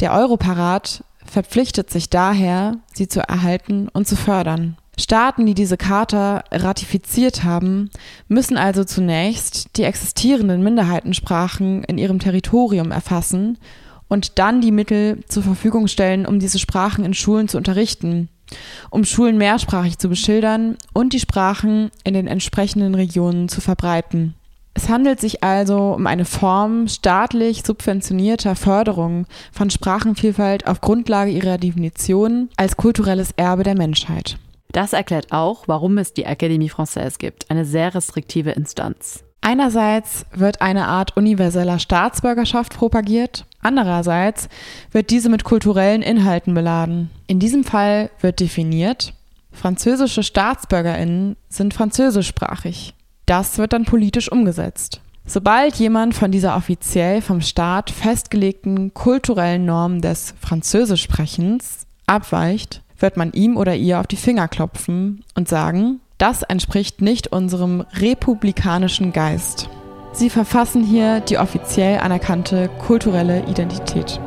Der Europarat verpflichtet sich daher, sie zu erhalten und zu fördern. Staaten, die diese Charta ratifiziert haben, müssen also zunächst die existierenden Minderheitensprachen in ihrem Territorium erfassen und dann die Mittel zur Verfügung stellen, um diese Sprachen in Schulen zu unterrichten um Schulen mehrsprachig zu beschildern und die Sprachen in den entsprechenden Regionen zu verbreiten. Es handelt sich also um eine Form staatlich subventionierter Förderung von Sprachenvielfalt auf Grundlage ihrer Definition als kulturelles Erbe der Menschheit. Das erklärt auch, warum es die Académie Française gibt, eine sehr restriktive Instanz. Einerseits wird eine Art universeller Staatsbürgerschaft propagiert, andererseits wird diese mit kulturellen Inhalten beladen. In diesem Fall wird definiert, französische Staatsbürgerinnen sind französischsprachig. Das wird dann politisch umgesetzt. Sobald jemand von dieser offiziell vom Staat festgelegten kulturellen Norm des Französischsprechens abweicht, wird man ihm oder ihr auf die Finger klopfen und sagen, das entspricht nicht unserem republikanischen Geist. Sie verfassen hier die offiziell anerkannte kulturelle Identität.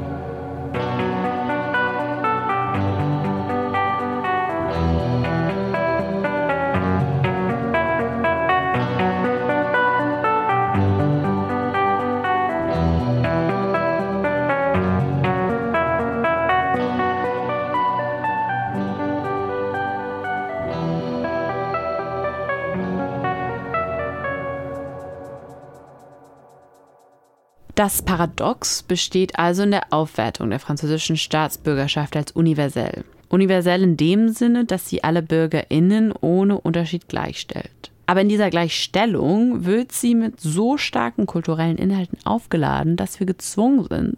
Das Paradox besteht also in der Aufwertung der französischen Staatsbürgerschaft als universell. Universell in dem Sinne, dass sie alle Bürgerinnen ohne Unterschied gleichstellt. Aber in dieser Gleichstellung wird sie mit so starken kulturellen Inhalten aufgeladen, dass wir gezwungen sind,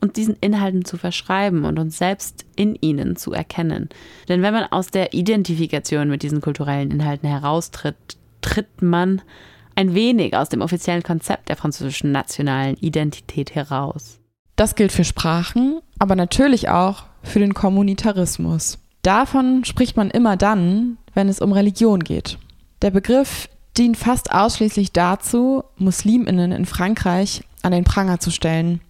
uns diesen Inhalten zu verschreiben und uns selbst in ihnen zu erkennen. Denn wenn man aus der Identifikation mit diesen kulturellen Inhalten heraustritt, tritt man ein wenig aus dem offiziellen Konzept der französischen nationalen Identität heraus. Das gilt für Sprachen, aber natürlich auch für den Kommunitarismus. Davon spricht man immer dann, wenn es um Religion geht. Der Begriff dient fast ausschließlich dazu, Musliminnen in Frankreich an den Pranger zu stellen.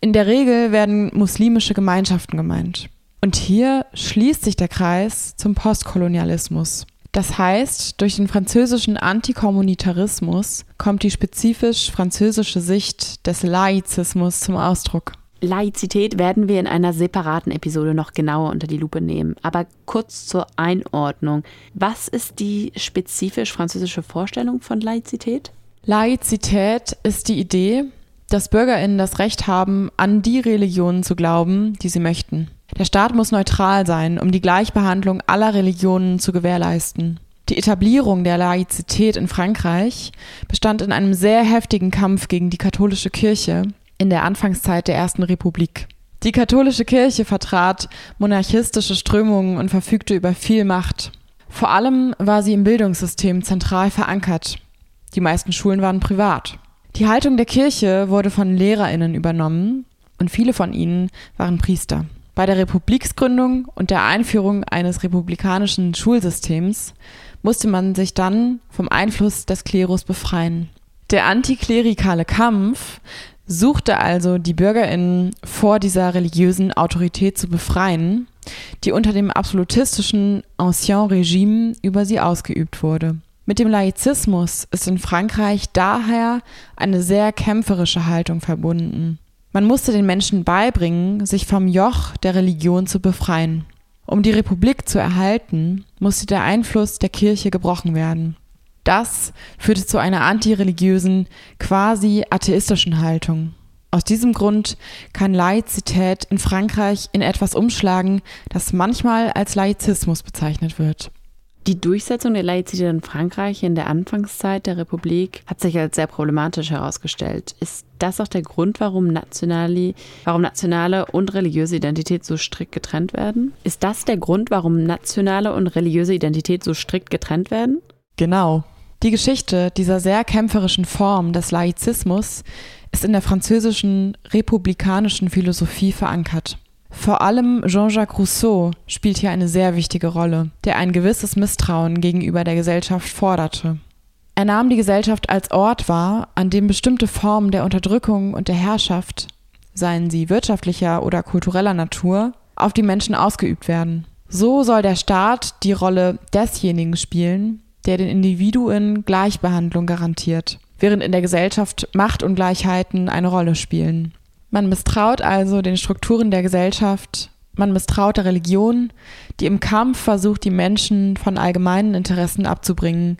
In der Regel werden muslimische Gemeinschaften gemeint. Und hier schließt sich der Kreis zum Postkolonialismus. Das heißt, durch den französischen Antikommunitarismus kommt die spezifisch französische Sicht des Laizismus zum Ausdruck. Laizität werden wir in einer separaten Episode noch genauer unter die Lupe nehmen. Aber kurz zur Einordnung. Was ist die spezifisch französische Vorstellung von Laizität? Laizität ist die Idee, dass BürgerInnen das Recht haben, an die Religionen zu glauben, die sie möchten. Der Staat muss neutral sein, um die Gleichbehandlung aller Religionen zu gewährleisten. Die Etablierung der Laizität in Frankreich bestand in einem sehr heftigen Kampf gegen die katholische Kirche in der Anfangszeit der Ersten Republik. Die katholische Kirche vertrat monarchistische Strömungen und verfügte über viel Macht. Vor allem war sie im Bildungssystem zentral verankert. Die meisten Schulen waren privat. Die Haltung der Kirche wurde von Lehrerinnen übernommen und viele von ihnen waren Priester. Bei der Republiksgründung und der Einführung eines republikanischen Schulsystems musste man sich dann vom Einfluss des Klerus befreien. Der antiklerikale Kampf suchte also die Bürgerinnen vor dieser religiösen Autorität zu befreien, die unter dem absolutistischen Ancien Regime über sie ausgeübt wurde. Mit dem Laizismus ist in Frankreich daher eine sehr kämpferische Haltung verbunden. Man musste den Menschen beibringen, sich vom Joch der Religion zu befreien. Um die Republik zu erhalten, musste der Einfluss der Kirche gebrochen werden. Das führte zu einer antireligiösen, quasi atheistischen Haltung. Aus diesem Grund kann Laizität in Frankreich in etwas umschlagen, das manchmal als Laizismus bezeichnet wird. Die Durchsetzung der Laizität in Frankreich in der Anfangszeit der Republik hat sich als sehr problematisch herausgestellt. Ist das auch der Grund, warum, nationale, warum nationale und religiöse Identität so strikt getrennt werden? Ist das der Grund, warum nationale und religiöse Identität so strikt getrennt werden? Genau. Die Geschichte dieser sehr kämpferischen Form des Laizismus ist in der französischen republikanischen Philosophie verankert. Vor allem Jean-Jacques Rousseau spielt hier eine sehr wichtige Rolle, der ein gewisses Misstrauen gegenüber der Gesellschaft forderte. Er nahm die Gesellschaft als Ort wahr, an dem bestimmte Formen der Unterdrückung und der Herrschaft, seien sie wirtschaftlicher oder kultureller Natur, auf die Menschen ausgeübt werden. So soll der Staat die Rolle desjenigen spielen, der den Individuen Gleichbehandlung garantiert, während in der Gesellschaft Machtungleichheiten eine Rolle spielen. Man misstraut also den Strukturen der Gesellschaft, man misstraut der Religion, die im Kampf versucht, die Menschen von allgemeinen Interessen abzubringen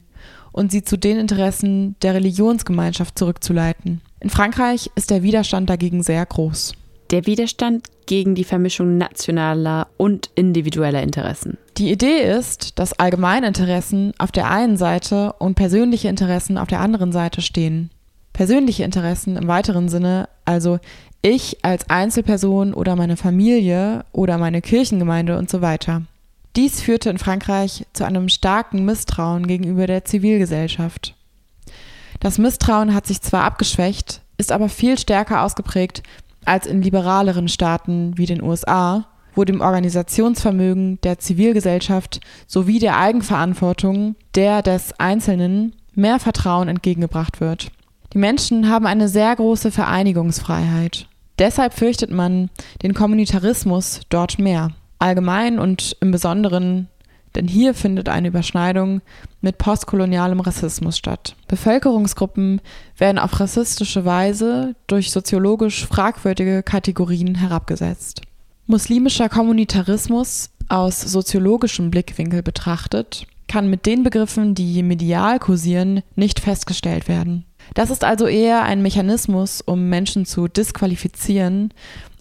und sie zu den Interessen der Religionsgemeinschaft zurückzuleiten. In Frankreich ist der Widerstand dagegen sehr groß. Der Widerstand gegen die Vermischung nationaler und individueller Interessen. Die Idee ist, dass Allgemeininteressen auf der einen Seite und persönliche Interessen auf der anderen Seite stehen. Persönliche Interessen im weiteren Sinne, also ich als Einzelperson oder meine Familie oder meine Kirchengemeinde und so weiter. Dies führte in Frankreich zu einem starken Misstrauen gegenüber der Zivilgesellschaft. Das Misstrauen hat sich zwar abgeschwächt, ist aber viel stärker ausgeprägt als in liberaleren Staaten wie den USA, wo dem Organisationsvermögen der Zivilgesellschaft sowie der Eigenverantwortung der des Einzelnen mehr Vertrauen entgegengebracht wird. Die Menschen haben eine sehr große Vereinigungsfreiheit. Deshalb fürchtet man den Kommunitarismus dort mehr. Allgemein und im Besonderen, denn hier findet eine Überschneidung mit postkolonialem Rassismus statt. Bevölkerungsgruppen werden auf rassistische Weise durch soziologisch fragwürdige Kategorien herabgesetzt. Muslimischer Kommunitarismus aus soziologischem Blickwinkel betrachtet kann mit den Begriffen, die medial kursieren, nicht festgestellt werden. Das ist also eher ein Mechanismus, um Menschen zu disqualifizieren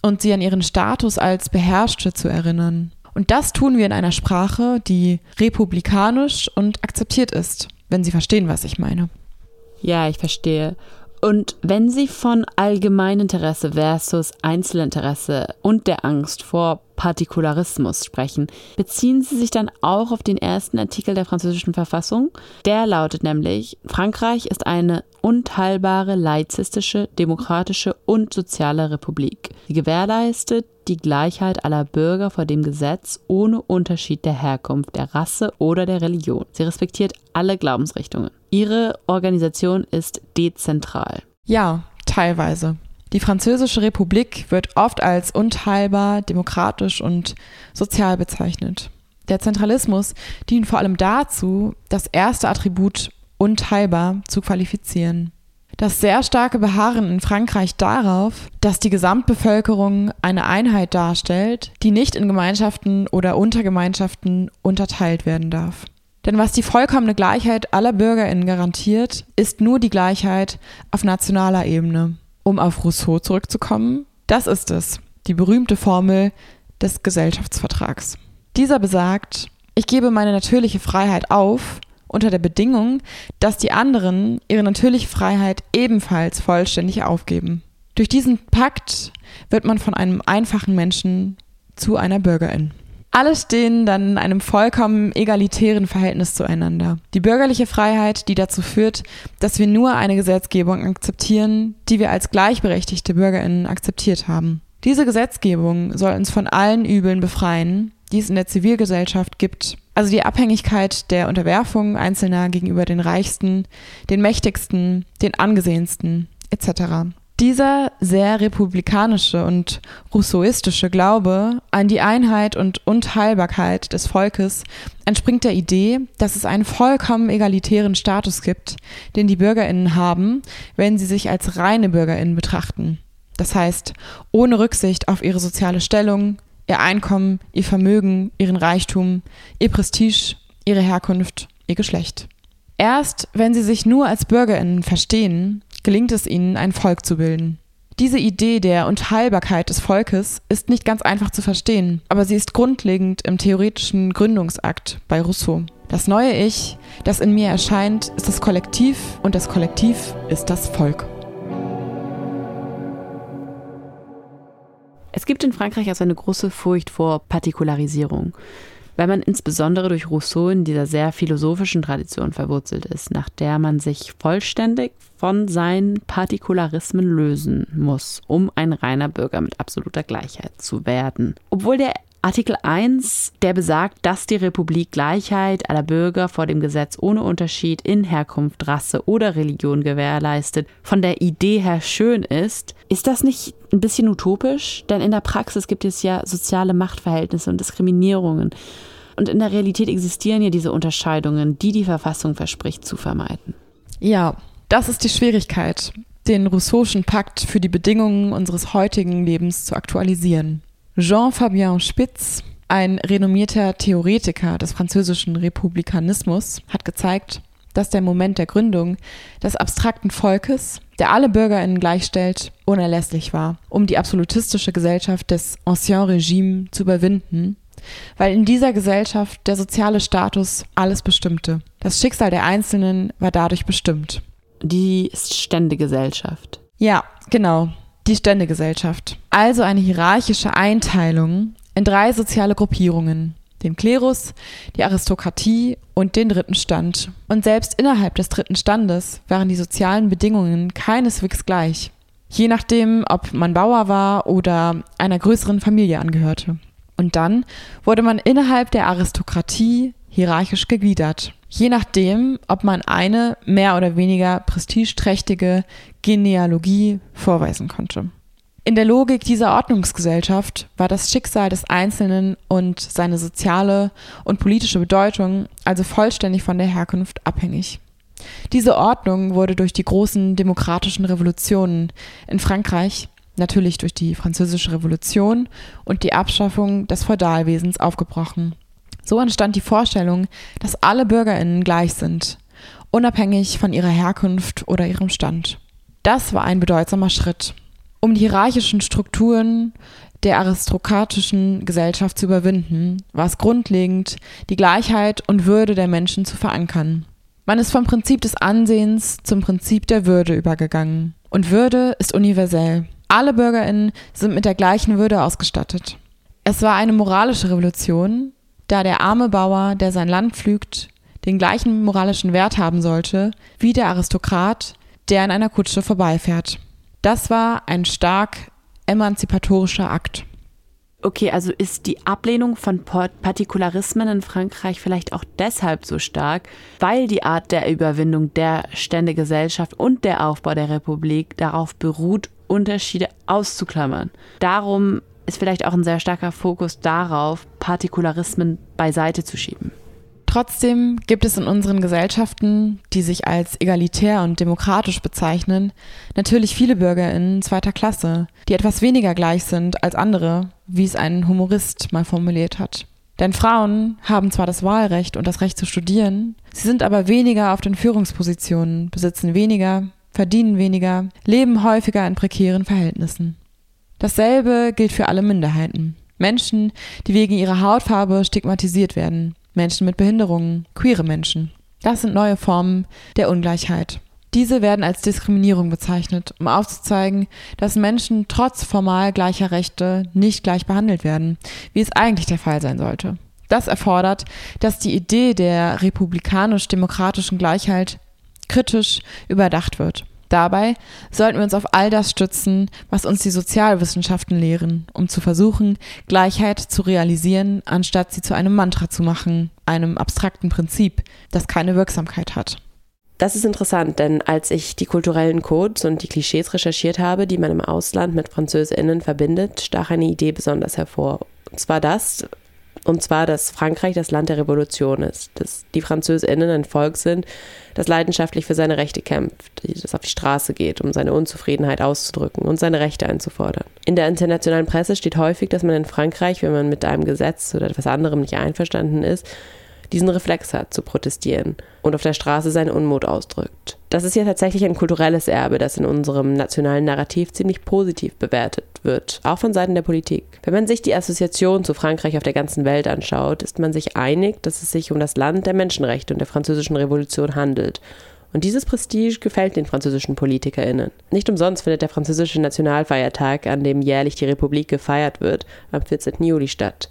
und sie an ihren Status als Beherrschte zu erinnern. Und das tun wir in einer Sprache, die republikanisch und akzeptiert ist, wenn Sie verstehen, was ich meine. Ja, ich verstehe. Und wenn Sie von Allgemeininteresse versus Einzelinteresse und der Angst vor Partikularismus sprechen, beziehen Sie sich dann auch auf den ersten Artikel der französischen Verfassung? Der lautet nämlich, Frankreich ist eine unteilbare, laizistische, demokratische und soziale Republik. Sie gewährleistet die Gleichheit aller Bürger vor dem Gesetz ohne Unterschied der Herkunft, der Rasse oder der Religion. Sie respektiert alle Glaubensrichtungen. Ihre Organisation ist dezentral. Ja, teilweise. Die Französische Republik wird oft als unteilbar, demokratisch und sozial bezeichnet. Der Zentralismus dient vor allem dazu, das erste Attribut unteilbar zu qualifizieren. Das sehr starke Beharren in Frankreich darauf, dass die Gesamtbevölkerung eine Einheit darstellt, die nicht in Gemeinschaften oder Untergemeinschaften unterteilt werden darf. Denn was die vollkommene Gleichheit aller Bürgerinnen garantiert, ist nur die Gleichheit auf nationaler Ebene. Um auf Rousseau zurückzukommen, das ist es, die berühmte Formel des Gesellschaftsvertrags. Dieser besagt, ich gebe meine natürliche Freiheit auf, unter der Bedingung, dass die anderen ihre natürliche Freiheit ebenfalls vollständig aufgeben. Durch diesen Pakt wird man von einem einfachen Menschen zu einer Bürgerin. Alle stehen dann in einem vollkommen egalitären Verhältnis zueinander. Die bürgerliche Freiheit, die dazu führt, dass wir nur eine Gesetzgebung akzeptieren, die wir als gleichberechtigte Bürgerinnen akzeptiert haben. Diese Gesetzgebung soll uns von allen Übeln befreien, die es in der Zivilgesellschaft gibt. Also die Abhängigkeit der Unterwerfung Einzelner gegenüber den Reichsten, den Mächtigsten, den Angesehensten etc. Dieser sehr republikanische und rousseauistische Glaube an die Einheit und Unteilbarkeit des Volkes entspringt der Idee, dass es einen vollkommen egalitären Status gibt, den die Bürgerinnen haben, wenn sie sich als reine Bürgerinnen betrachten. Das heißt, ohne Rücksicht auf ihre soziale Stellung, ihr Einkommen, ihr Vermögen, ihren Reichtum, ihr Prestige, ihre Herkunft, ihr Geschlecht. Erst wenn sie sich nur als Bürgerinnen verstehen, gelingt es ihnen, ein Volk zu bilden. Diese Idee der Unteilbarkeit des Volkes ist nicht ganz einfach zu verstehen, aber sie ist grundlegend im theoretischen Gründungsakt bei Rousseau. Das neue Ich, das in mir erscheint, ist das Kollektiv und das Kollektiv ist das Volk. Es gibt in Frankreich also eine große Furcht vor Partikularisierung weil man insbesondere durch Rousseau in dieser sehr philosophischen Tradition verwurzelt ist, nach der man sich vollständig von seinen Partikularismen lösen muss, um ein reiner Bürger mit absoluter Gleichheit zu werden. Obwohl der Artikel 1, der besagt, dass die Republik Gleichheit aller Bürger vor dem Gesetz ohne Unterschied in Herkunft, Rasse oder Religion gewährleistet, von der Idee her schön ist, ist das nicht ein bisschen utopisch? Denn in der Praxis gibt es ja soziale Machtverhältnisse und Diskriminierungen. Und in der Realität existieren ja diese Unterscheidungen, die die Verfassung verspricht zu vermeiden. Ja, das ist die Schwierigkeit, den Rousseau'schen Pakt für die Bedingungen unseres heutigen Lebens zu aktualisieren. Jean-Fabien Spitz, ein renommierter Theoretiker des französischen Republikanismus, hat gezeigt, dass der Moment der Gründung des abstrakten Volkes, der alle Bürgerinnen gleichstellt, unerlässlich war, um die absolutistische Gesellschaft des Ancien Regime zu überwinden, weil in dieser Gesellschaft der soziale Status alles bestimmte. Das Schicksal der Einzelnen war dadurch bestimmt. Die Ständegesellschaft. Ja, genau die Ständegesellschaft. Also eine hierarchische Einteilung in drei soziale Gruppierungen. Den Klerus, die Aristokratie und den dritten Stand. Und selbst innerhalb des dritten Standes waren die sozialen Bedingungen keineswegs gleich. Je nachdem, ob man Bauer war oder einer größeren Familie angehörte. Und dann wurde man innerhalb der Aristokratie hierarchisch gegliedert. Je nachdem, ob man eine mehr oder weniger prestigeträchtige Genealogie vorweisen konnte. In der Logik dieser Ordnungsgesellschaft war das Schicksal des Einzelnen und seine soziale und politische Bedeutung also vollständig von der Herkunft abhängig. Diese Ordnung wurde durch die großen demokratischen Revolutionen in Frankreich, natürlich durch die Französische Revolution und die Abschaffung des Feudalwesens aufgebrochen. So entstand die Vorstellung, dass alle Bürgerinnen gleich sind, unabhängig von ihrer Herkunft oder ihrem Stand. Das war ein bedeutsamer Schritt, um die hierarchischen Strukturen der aristokratischen Gesellschaft zu überwinden, war es grundlegend, die Gleichheit und Würde der Menschen zu verankern. Man ist vom Prinzip des Ansehens zum Prinzip der Würde übergegangen. Und Würde ist universell. Alle Bürgerinnen sind mit der gleichen Würde ausgestattet. Es war eine moralische Revolution, da der arme Bauer, der sein Land pflügt, den gleichen moralischen Wert haben sollte wie der Aristokrat, der in einer Kutsche vorbeifährt. Das war ein stark emanzipatorischer Akt. Okay, also ist die Ablehnung von Partikularismen in Frankreich vielleicht auch deshalb so stark, weil die Art der Überwindung der Ständegesellschaft und der Aufbau der Republik darauf beruht, Unterschiede auszuklammern. Darum ist vielleicht auch ein sehr starker Fokus darauf, Partikularismen beiseite zu schieben. Trotzdem gibt es in unseren Gesellschaften, die sich als egalitär und demokratisch bezeichnen, natürlich viele Bürgerinnen zweiter Klasse, die etwas weniger gleich sind als andere, wie es ein Humorist mal formuliert hat. Denn Frauen haben zwar das Wahlrecht und das Recht zu studieren, sie sind aber weniger auf den Führungspositionen, besitzen weniger, verdienen weniger, leben häufiger in prekären Verhältnissen. Dasselbe gilt für alle Minderheiten. Menschen, die wegen ihrer Hautfarbe stigmatisiert werden, Menschen mit Behinderungen, queere Menschen. Das sind neue Formen der Ungleichheit. Diese werden als Diskriminierung bezeichnet, um aufzuzeigen, dass Menschen trotz formal gleicher Rechte nicht gleich behandelt werden, wie es eigentlich der Fall sein sollte. Das erfordert, dass die Idee der republikanisch-demokratischen Gleichheit kritisch überdacht wird. Dabei sollten wir uns auf all das stützen, was uns die Sozialwissenschaften lehren, um zu versuchen, Gleichheit zu realisieren, anstatt sie zu einem Mantra zu machen, einem abstrakten Prinzip, das keine Wirksamkeit hat. Das ist interessant, denn als ich die kulturellen Codes und die Klischees recherchiert habe, die man im Ausland mit FranzösInnen verbindet, stach eine Idee besonders hervor. Und zwar das, und zwar, dass Frankreich das Land der Revolution ist, dass die FranzösInnen ein Volk sind, das leidenschaftlich für seine Rechte kämpft, das auf die Straße geht, um seine Unzufriedenheit auszudrücken und seine Rechte einzufordern. In der internationalen Presse steht häufig, dass man in Frankreich, wenn man mit einem Gesetz oder etwas anderem nicht einverstanden ist, diesen Reflex hat, zu protestieren und auf der Straße seinen Unmut ausdrückt. Das ist ja tatsächlich ein kulturelles Erbe, das in unserem nationalen Narrativ ziemlich positiv bewertet wird, auch von Seiten der Politik. Wenn man sich die Assoziation zu Frankreich auf der ganzen Welt anschaut, ist man sich einig, dass es sich um das Land der Menschenrechte und der französischen Revolution handelt und dieses Prestige gefällt den französischen PolitikerInnen. Nicht umsonst findet der französische Nationalfeiertag, an dem jährlich die Republik gefeiert wird, am 14. Juli statt.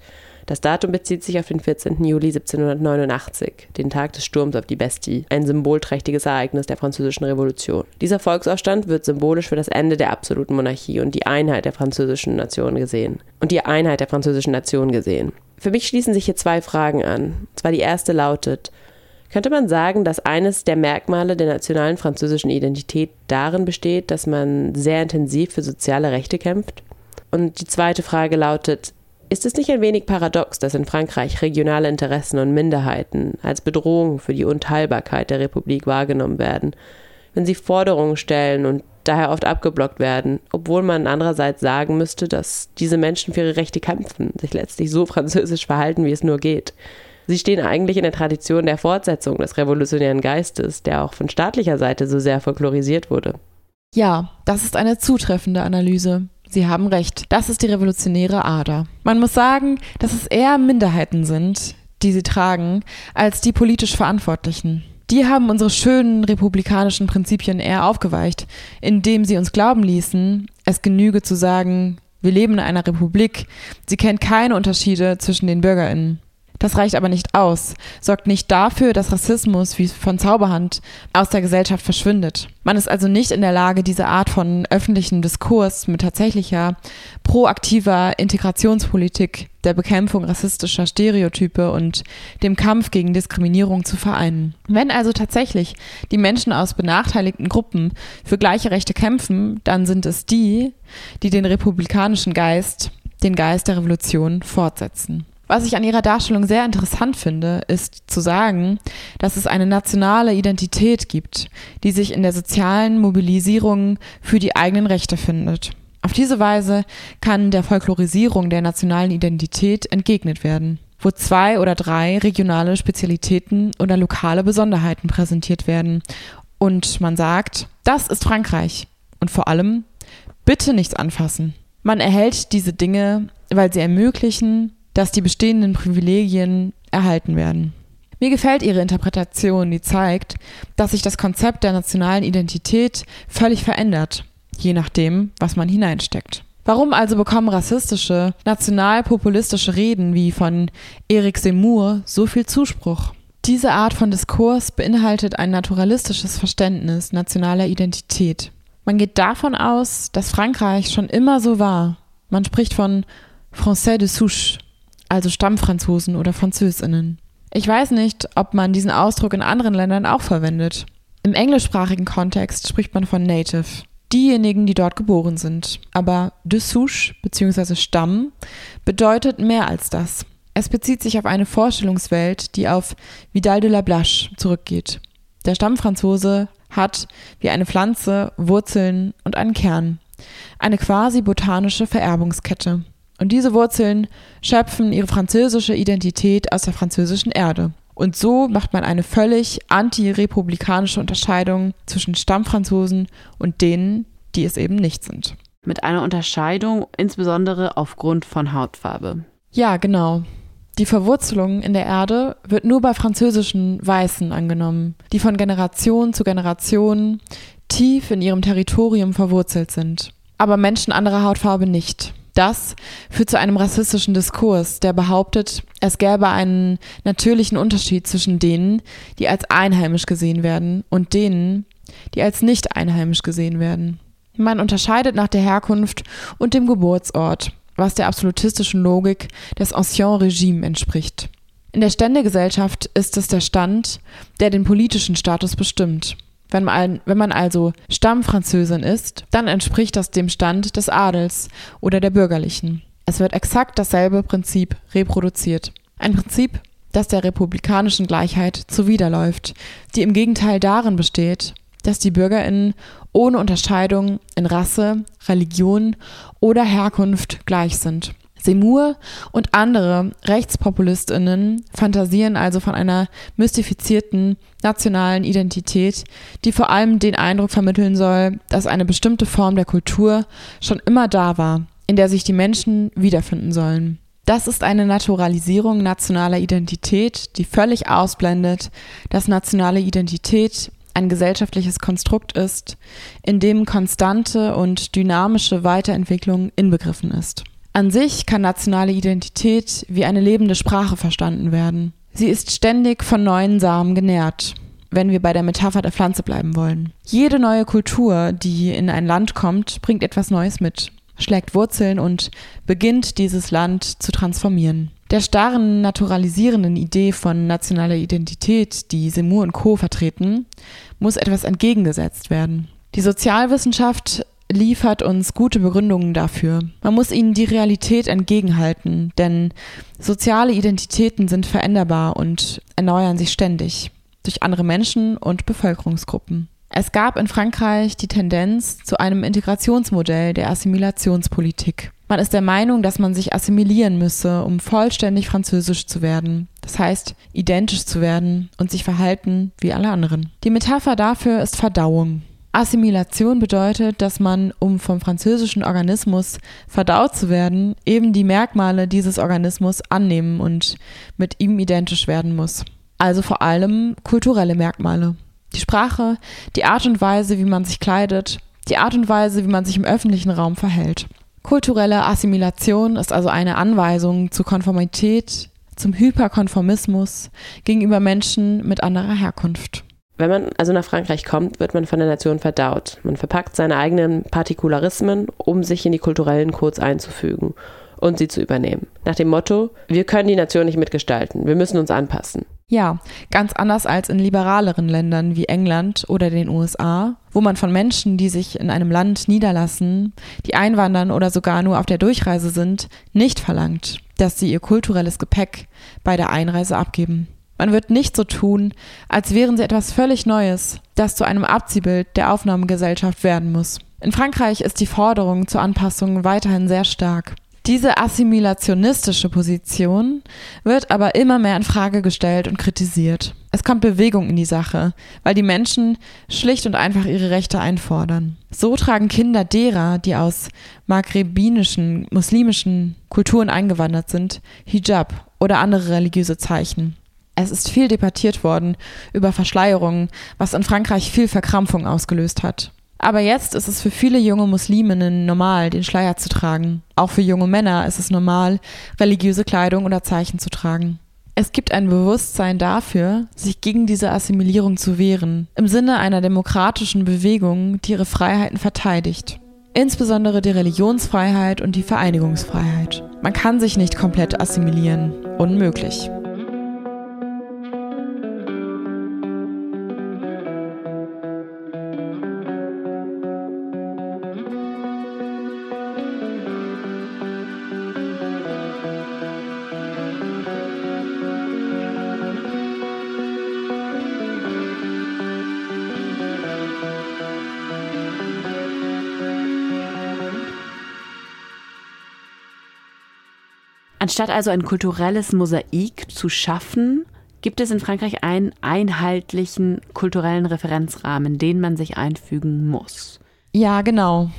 Das Datum bezieht sich auf den 14. Juli 1789, den Tag des Sturms auf die Bastille, ein symbolträchtiges Ereignis der französischen Revolution. Dieser Volksaufstand wird symbolisch für das Ende der absoluten Monarchie und die Einheit der französischen Nation gesehen. Und die Einheit der französischen Nation gesehen. Für mich schließen sich hier zwei Fragen an. Zwar die erste lautet, könnte man sagen, dass eines der Merkmale der nationalen französischen Identität darin besteht, dass man sehr intensiv für soziale Rechte kämpft? Und die zweite Frage lautet, ist es nicht ein wenig paradox, dass in Frankreich regionale Interessen und Minderheiten als Bedrohung für die Unteilbarkeit der Republik wahrgenommen werden, wenn sie Forderungen stellen und daher oft abgeblockt werden, obwohl man andererseits sagen müsste, dass diese Menschen für ihre Rechte kämpfen, sich letztlich so französisch verhalten, wie es nur geht. Sie stehen eigentlich in der Tradition der Fortsetzung des revolutionären Geistes, der auch von staatlicher Seite so sehr folklorisiert wurde. Ja, das ist eine zutreffende Analyse. Sie haben recht. Das ist die revolutionäre Ader. Man muss sagen, dass es eher Minderheiten sind, die sie tragen, als die politisch Verantwortlichen. Die haben unsere schönen republikanischen Prinzipien eher aufgeweicht, indem sie uns glauben ließen, es genüge zu sagen, wir leben in einer Republik, sie kennt keine Unterschiede zwischen den Bürgerinnen. Das reicht aber nicht aus, sorgt nicht dafür, dass Rassismus wie von Zauberhand aus der Gesellschaft verschwindet. Man ist also nicht in der Lage, diese Art von öffentlichem Diskurs mit tatsächlicher proaktiver Integrationspolitik der Bekämpfung rassistischer Stereotype und dem Kampf gegen Diskriminierung zu vereinen. Wenn also tatsächlich die Menschen aus benachteiligten Gruppen für gleiche Rechte kämpfen, dann sind es die, die den republikanischen Geist, den Geist der Revolution fortsetzen. Was ich an ihrer Darstellung sehr interessant finde, ist zu sagen, dass es eine nationale Identität gibt, die sich in der sozialen Mobilisierung für die eigenen Rechte findet. Auf diese Weise kann der Folklorisierung der nationalen Identität entgegnet werden, wo zwei oder drei regionale Spezialitäten oder lokale Besonderheiten präsentiert werden und man sagt, das ist Frankreich und vor allem bitte nichts anfassen. Man erhält diese Dinge, weil sie ermöglichen, dass die bestehenden Privilegien erhalten werden. Mir gefällt ihre Interpretation, die zeigt, dass sich das Konzept der nationalen Identität völlig verändert, je nachdem, was man hineinsteckt. Warum also bekommen rassistische, nationalpopulistische Reden wie von Eric Seymour so viel Zuspruch? Diese Art von Diskurs beinhaltet ein naturalistisches Verständnis nationaler Identität. Man geht davon aus, dass Frankreich schon immer so war. Man spricht von Français de souche, also Stammfranzosen oder Französinnen. Ich weiß nicht, ob man diesen Ausdruck in anderen Ländern auch verwendet. Im englischsprachigen Kontext spricht man von Native, diejenigen, die dort geboren sind. Aber de souche bzw. Stamm bedeutet mehr als das. Es bezieht sich auf eine Vorstellungswelt, die auf Vidal de la Blache zurückgeht. Der Stammfranzose hat wie eine Pflanze Wurzeln und einen Kern, eine quasi botanische Vererbungskette. Und diese Wurzeln schöpfen ihre französische Identität aus der französischen Erde. Und so macht man eine völlig antirepublikanische Unterscheidung zwischen Stammfranzosen und denen, die es eben nicht sind. Mit einer Unterscheidung insbesondere aufgrund von Hautfarbe. Ja, genau. Die Verwurzelung in der Erde wird nur bei französischen Weißen angenommen, die von Generation zu Generation tief in ihrem Territorium verwurzelt sind. Aber Menschen anderer Hautfarbe nicht. Das führt zu einem rassistischen Diskurs, der behauptet, es gäbe einen natürlichen Unterschied zwischen denen, die als einheimisch gesehen werden, und denen, die als nicht einheimisch gesehen werden. Man unterscheidet nach der Herkunft und dem Geburtsort, was der absolutistischen Logik des Ancien Regime entspricht. In der Ständegesellschaft ist es der Stand, der den politischen Status bestimmt. Wenn man, wenn man also Stammfranzösin ist, dann entspricht das dem Stand des Adels oder der Bürgerlichen. Es wird exakt dasselbe Prinzip reproduziert. Ein Prinzip, das der republikanischen Gleichheit zuwiderläuft, die im Gegenteil darin besteht, dass die Bürgerinnen ohne Unterscheidung in Rasse, Religion oder Herkunft gleich sind. Seymour und andere Rechtspopulistinnen fantasieren also von einer mystifizierten nationalen Identität, die vor allem den Eindruck vermitteln soll, dass eine bestimmte Form der Kultur schon immer da war, in der sich die Menschen wiederfinden sollen. Das ist eine Naturalisierung nationaler Identität, die völlig ausblendet, dass nationale Identität ein gesellschaftliches Konstrukt ist, in dem konstante und dynamische Weiterentwicklung inbegriffen ist. An sich kann nationale Identität wie eine lebende Sprache verstanden werden. Sie ist ständig von neuen Samen genährt, wenn wir bei der Metapher der Pflanze bleiben wollen. Jede neue Kultur, die in ein Land kommt, bringt etwas Neues mit, schlägt Wurzeln und beginnt dieses Land zu transformieren. Der starren, naturalisierenden Idee von nationaler Identität, die Seymour und Co. vertreten, muss etwas entgegengesetzt werden. Die Sozialwissenschaft liefert uns gute Begründungen dafür. Man muss ihnen die Realität entgegenhalten, denn soziale Identitäten sind veränderbar und erneuern sich ständig durch andere Menschen und Bevölkerungsgruppen. Es gab in Frankreich die Tendenz zu einem Integrationsmodell der Assimilationspolitik. Man ist der Meinung, dass man sich assimilieren müsse, um vollständig französisch zu werden. Das heißt, identisch zu werden und sich verhalten wie alle anderen. Die Metapher dafür ist Verdauung. Assimilation bedeutet, dass man, um vom französischen Organismus verdaut zu werden, eben die Merkmale dieses Organismus annehmen und mit ihm identisch werden muss. Also vor allem kulturelle Merkmale. Die Sprache, die Art und Weise, wie man sich kleidet, die Art und Weise, wie man sich im öffentlichen Raum verhält. Kulturelle Assimilation ist also eine Anweisung zur Konformität, zum Hyperkonformismus gegenüber Menschen mit anderer Herkunft. Wenn man also nach Frankreich kommt, wird man von der Nation verdaut. Man verpackt seine eigenen Partikularismen, um sich in die kulturellen Codes einzufügen und sie zu übernehmen. Nach dem Motto, wir können die Nation nicht mitgestalten, wir müssen uns anpassen. Ja, ganz anders als in liberaleren Ländern wie England oder den USA, wo man von Menschen, die sich in einem Land niederlassen, die einwandern oder sogar nur auf der Durchreise sind, nicht verlangt, dass sie ihr kulturelles Gepäck bei der Einreise abgeben. Man wird nicht so tun, als wären sie etwas völlig Neues, das zu einem Abziehbild der Aufnahmegesellschaft werden muss. In Frankreich ist die Forderung zur Anpassung weiterhin sehr stark. Diese assimilationistische Position wird aber immer mehr in Frage gestellt und kritisiert. Es kommt Bewegung in die Sache, weil die Menschen schlicht und einfach ihre Rechte einfordern. So tragen Kinder derer, die aus maghrebinischen, muslimischen Kulturen eingewandert sind, Hijab oder andere religiöse Zeichen. Es ist viel debattiert worden über Verschleierungen, was in Frankreich viel Verkrampfung ausgelöst hat. Aber jetzt ist es für viele junge Musliminnen normal, den Schleier zu tragen. Auch für junge Männer ist es normal, religiöse Kleidung oder Zeichen zu tragen. Es gibt ein Bewusstsein dafür, sich gegen diese Assimilierung zu wehren, im Sinne einer demokratischen Bewegung, die ihre Freiheiten verteidigt. Insbesondere die Religionsfreiheit und die Vereinigungsfreiheit. Man kann sich nicht komplett assimilieren. Unmöglich. Anstatt also ein kulturelles Mosaik zu schaffen, gibt es in Frankreich einen einheitlichen kulturellen Referenzrahmen, den man sich einfügen muss. Ja, genau.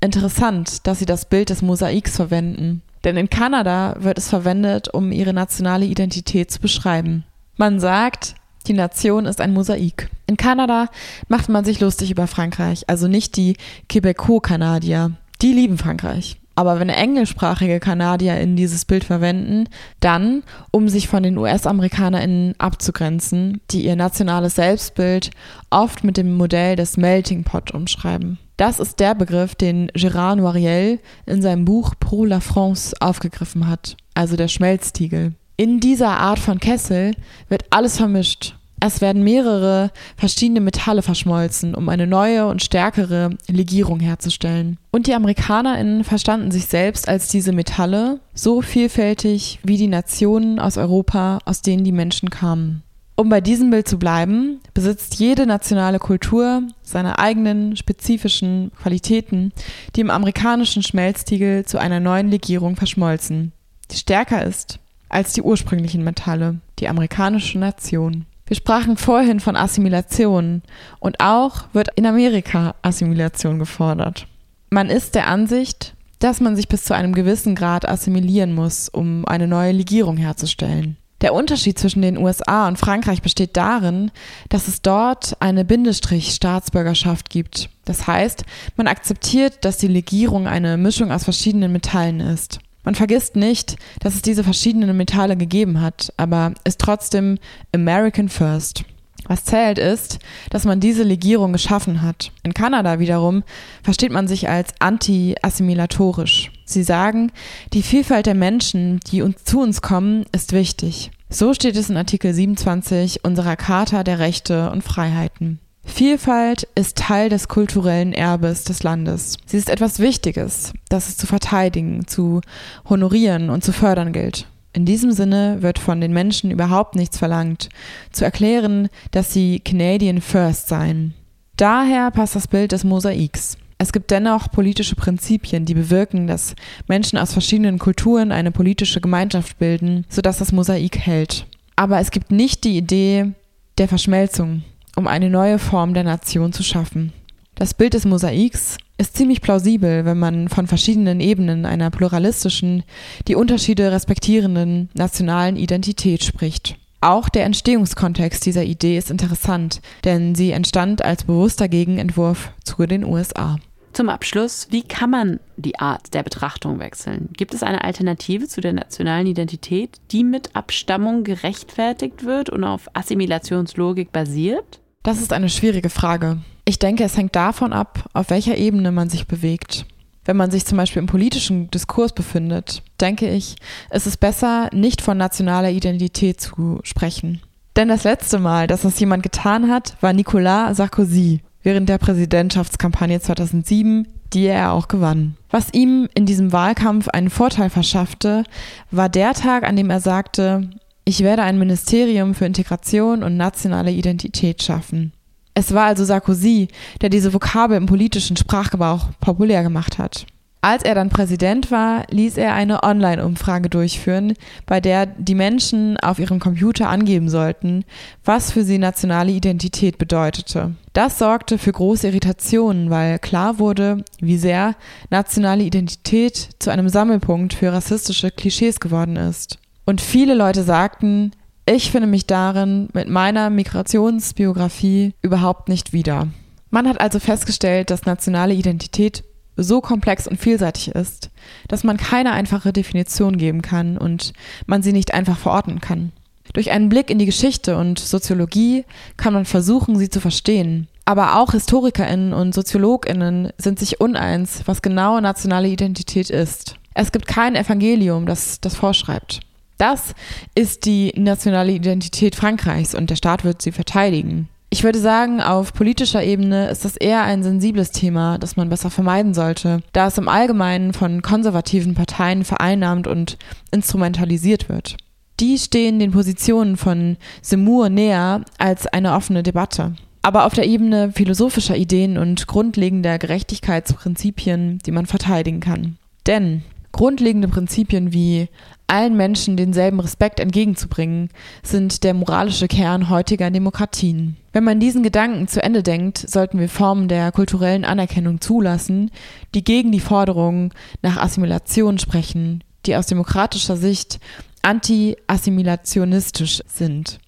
Interessant, dass Sie das Bild des Mosaiks verwenden. Denn in Kanada wird es verwendet, um ihre nationale Identität zu beschreiben. Man sagt, die Nation ist ein Mosaik. In Kanada macht man sich lustig über Frankreich, also nicht die Quebeco-Kanadier. Die lieben Frankreich. Aber wenn englischsprachige KanadierInnen dieses Bild verwenden, dann, um sich von den US-AmerikanerInnen abzugrenzen, die ihr nationales Selbstbild oft mit dem Modell des Melting Pot umschreiben. Das ist der Begriff, den Gérard Noiriel in seinem Buch Pro la France aufgegriffen hat, also der Schmelztiegel. In dieser Art von Kessel wird alles vermischt es werden mehrere verschiedene Metalle verschmolzen, um eine neue und stärkere Legierung herzustellen. Und die AmerikanerInnen verstanden sich selbst als diese Metalle, so vielfältig wie die Nationen aus Europa, aus denen die Menschen kamen. Um bei diesem Bild zu bleiben, besitzt jede nationale Kultur seine eigenen spezifischen Qualitäten, die im amerikanischen Schmelztiegel zu einer neuen Legierung verschmolzen, die stärker ist als die ursprünglichen Metalle, die amerikanische Nation. Wir sprachen vorhin von Assimilation und auch wird in Amerika Assimilation gefordert. Man ist der Ansicht, dass man sich bis zu einem gewissen Grad assimilieren muss, um eine neue Legierung herzustellen. Der Unterschied zwischen den USA und Frankreich besteht darin, dass es dort eine Bindestrich-Staatsbürgerschaft gibt. Das heißt, man akzeptiert, dass die Legierung eine Mischung aus verschiedenen Metallen ist. Man vergisst nicht, dass es diese verschiedenen Metalle gegeben hat, aber ist trotzdem American First. Was zählt ist, dass man diese Legierung geschaffen hat. In Kanada wiederum versteht man sich als anti-assimilatorisch. Sie sagen, die Vielfalt der Menschen, die uns zu uns kommen, ist wichtig. So steht es in Artikel 27 unserer Charta der Rechte und Freiheiten. Vielfalt ist Teil des kulturellen Erbes des Landes. Sie ist etwas Wichtiges, das es zu verteidigen, zu honorieren und zu fördern gilt. In diesem Sinne wird von den Menschen überhaupt nichts verlangt, zu erklären, dass sie Canadian First seien. Daher passt das Bild des Mosaiks. Es gibt dennoch politische Prinzipien, die bewirken, dass Menschen aus verschiedenen Kulturen eine politische Gemeinschaft bilden, sodass das Mosaik hält. Aber es gibt nicht die Idee der Verschmelzung, um eine neue Form der Nation zu schaffen. Das Bild des Mosaiks ist ziemlich plausibel, wenn man von verschiedenen Ebenen einer pluralistischen, die Unterschiede respektierenden nationalen Identität spricht. Auch der Entstehungskontext dieser Idee ist interessant, denn sie entstand als bewusster Gegenentwurf zu den USA. Zum Abschluss, wie kann man die Art der Betrachtung wechseln? Gibt es eine Alternative zu der nationalen Identität, die mit Abstammung gerechtfertigt wird und auf Assimilationslogik basiert? Das ist eine schwierige Frage. Ich denke, es hängt davon ab, auf welcher Ebene man sich bewegt. Wenn man sich zum Beispiel im politischen Diskurs befindet, denke ich, ist es besser, nicht von nationaler Identität zu sprechen. Denn das letzte Mal, dass das jemand getan hat, war Nicolas Sarkozy während der Präsidentschaftskampagne 2007, die er auch gewann. Was ihm in diesem Wahlkampf einen Vorteil verschaffte, war der Tag, an dem er sagte, ich werde ein Ministerium für Integration und nationale Identität schaffen. Es war also Sarkozy, der diese Vokabel im politischen Sprachgebrauch populär gemacht hat. Als er dann Präsident war, ließ er eine Online-Umfrage durchführen, bei der die Menschen auf ihrem Computer angeben sollten, was für sie nationale Identität bedeutete. Das sorgte für große Irritationen, weil klar wurde, wie sehr nationale Identität zu einem Sammelpunkt für rassistische Klischees geworden ist. Und viele Leute sagten, ich finde mich darin mit meiner Migrationsbiografie überhaupt nicht wieder. Man hat also festgestellt, dass nationale Identität so komplex und vielseitig ist, dass man keine einfache Definition geben kann und man sie nicht einfach verorten kann. Durch einen Blick in die Geschichte und Soziologie kann man versuchen, sie zu verstehen. Aber auch Historikerinnen und Soziologinnen sind sich uneins, was genau nationale Identität ist. Es gibt kein Evangelium, das das vorschreibt. Das ist die nationale Identität Frankreichs und der Staat wird sie verteidigen. Ich würde sagen, auf politischer Ebene ist das eher ein sensibles Thema, das man besser vermeiden sollte, da es im Allgemeinen von konservativen Parteien vereinnahmt und instrumentalisiert wird. Die stehen den Positionen von Semur näher als eine offene Debatte. Aber auf der Ebene philosophischer Ideen und grundlegender Gerechtigkeitsprinzipien, die man verteidigen kann. Denn Grundlegende Prinzipien wie allen Menschen denselben Respekt entgegenzubringen, sind der moralische Kern heutiger Demokratien. Wenn man diesen Gedanken zu Ende denkt, sollten wir Formen der kulturellen Anerkennung zulassen, die gegen die Forderungen nach Assimilation sprechen, die aus demokratischer Sicht anti-assimilationistisch sind.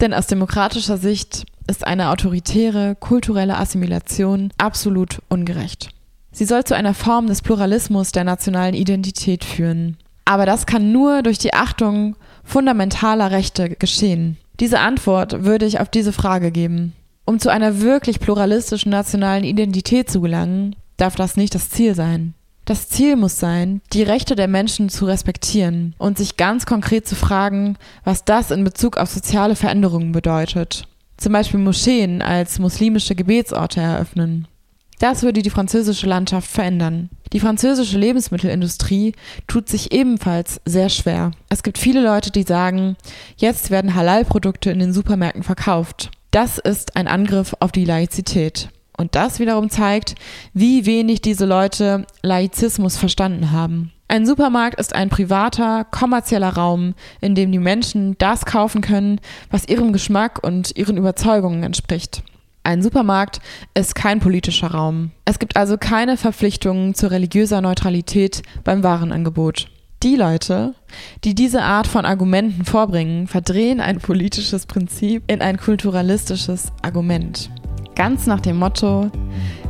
Denn aus demokratischer Sicht ist eine autoritäre kulturelle Assimilation absolut ungerecht. Sie soll zu einer Form des Pluralismus der nationalen Identität führen. Aber das kann nur durch die Achtung fundamentaler Rechte geschehen. Diese Antwort würde ich auf diese Frage geben. Um zu einer wirklich pluralistischen nationalen Identität zu gelangen, darf das nicht das Ziel sein. Das Ziel muss sein, die Rechte der Menschen zu respektieren und sich ganz konkret zu fragen, was das in Bezug auf soziale Veränderungen bedeutet. Zum Beispiel Moscheen als muslimische Gebetsorte eröffnen. Das würde die französische Landschaft verändern. Die französische Lebensmittelindustrie tut sich ebenfalls sehr schwer. Es gibt viele Leute, die sagen, jetzt werden Halal-Produkte in den Supermärkten verkauft. Das ist ein Angriff auf die Laizität. Und das wiederum zeigt, wie wenig diese Leute Laizismus verstanden haben. Ein Supermarkt ist ein privater, kommerzieller Raum, in dem die Menschen das kaufen können, was ihrem Geschmack und ihren Überzeugungen entspricht. Ein Supermarkt ist kein politischer Raum. Es gibt also keine Verpflichtungen zu religiöser Neutralität beim Warenangebot. Die Leute, die diese Art von Argumenten vorbringen, verdrehen ein politisches Prinzip in ein kulturalistisches Argument. Ganz nach dem Motto,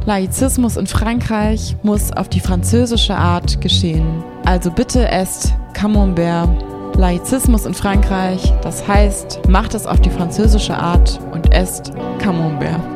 Laizismus in Frankreich muss auf die französische Art geschehen. Also bitte esst Camembert. Laizismus in Frankreich, das heißt, macht es auf die französische Art und esst Camembert.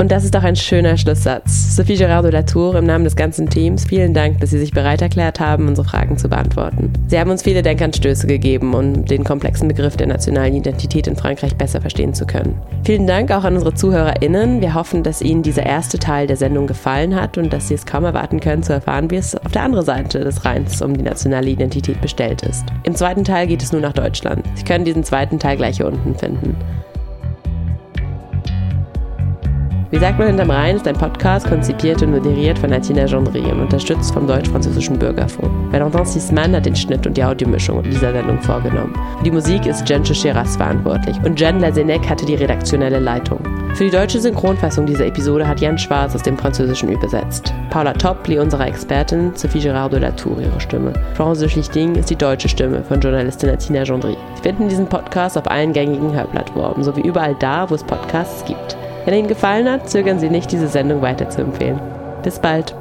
Und das ist doch ein schöner Schlusssatz. Sophie Gerard de la Tour im Namen des ganzen Teams, vielen Dank, dass Sie sich bereit erklärt haben, unsere Fragen zu beantworten. Sie haben uns viele Denkanstöße gegeben, um den komplexen Begriff der nationalen Identität in Frankreich besser verstehen zu können. Vielen Dank auch an unsere ZuhörerInnen. Wir hoffen, dass Ihnen dieser erste Teil der Sendung gefallen hat und dass Sie es kaum erwarten können, zu erfahren, wie es auf der anderen Seite des Rheins um die nationale Identität bestellt ist. Im zweiten Teil geht es nun nach Deutschland. Sie können diesen zweiten Teil gleich hier unten finden. Wie sagt man hinterm Rhein ist ein Podcast konzipiert und moderiert von Atina Gendry und unterstützt vom Deutsch-Französischen Bürgerfonds. Valentin Sisman hat den Schnitt und die Audiomischung dieser Sendung vorgenommen. Für die Musik ist Jen Cheras verantwortlich und Jen Lazenec hatte die redaktionelle Leitung. Für die deutsche Synchronfassung dieser Episode hat Jan Schwarz aus dem Französischen übersetzt. Paula Toppli, unsere Expertin, Sophie Gerard de la Tour ihre Stimme. Florence Schlichting ist die deutsche Stimme von Journalistin Atina Gendry. Sie finden diesen Podcast auf allen gängigen Hörplattformen sowie überall da, wo es Podcasts gibt. Wenn Ihnen gefallen hat, zögern Sie nicht, diese Sendung weiterzuempfehlen. Bis bald.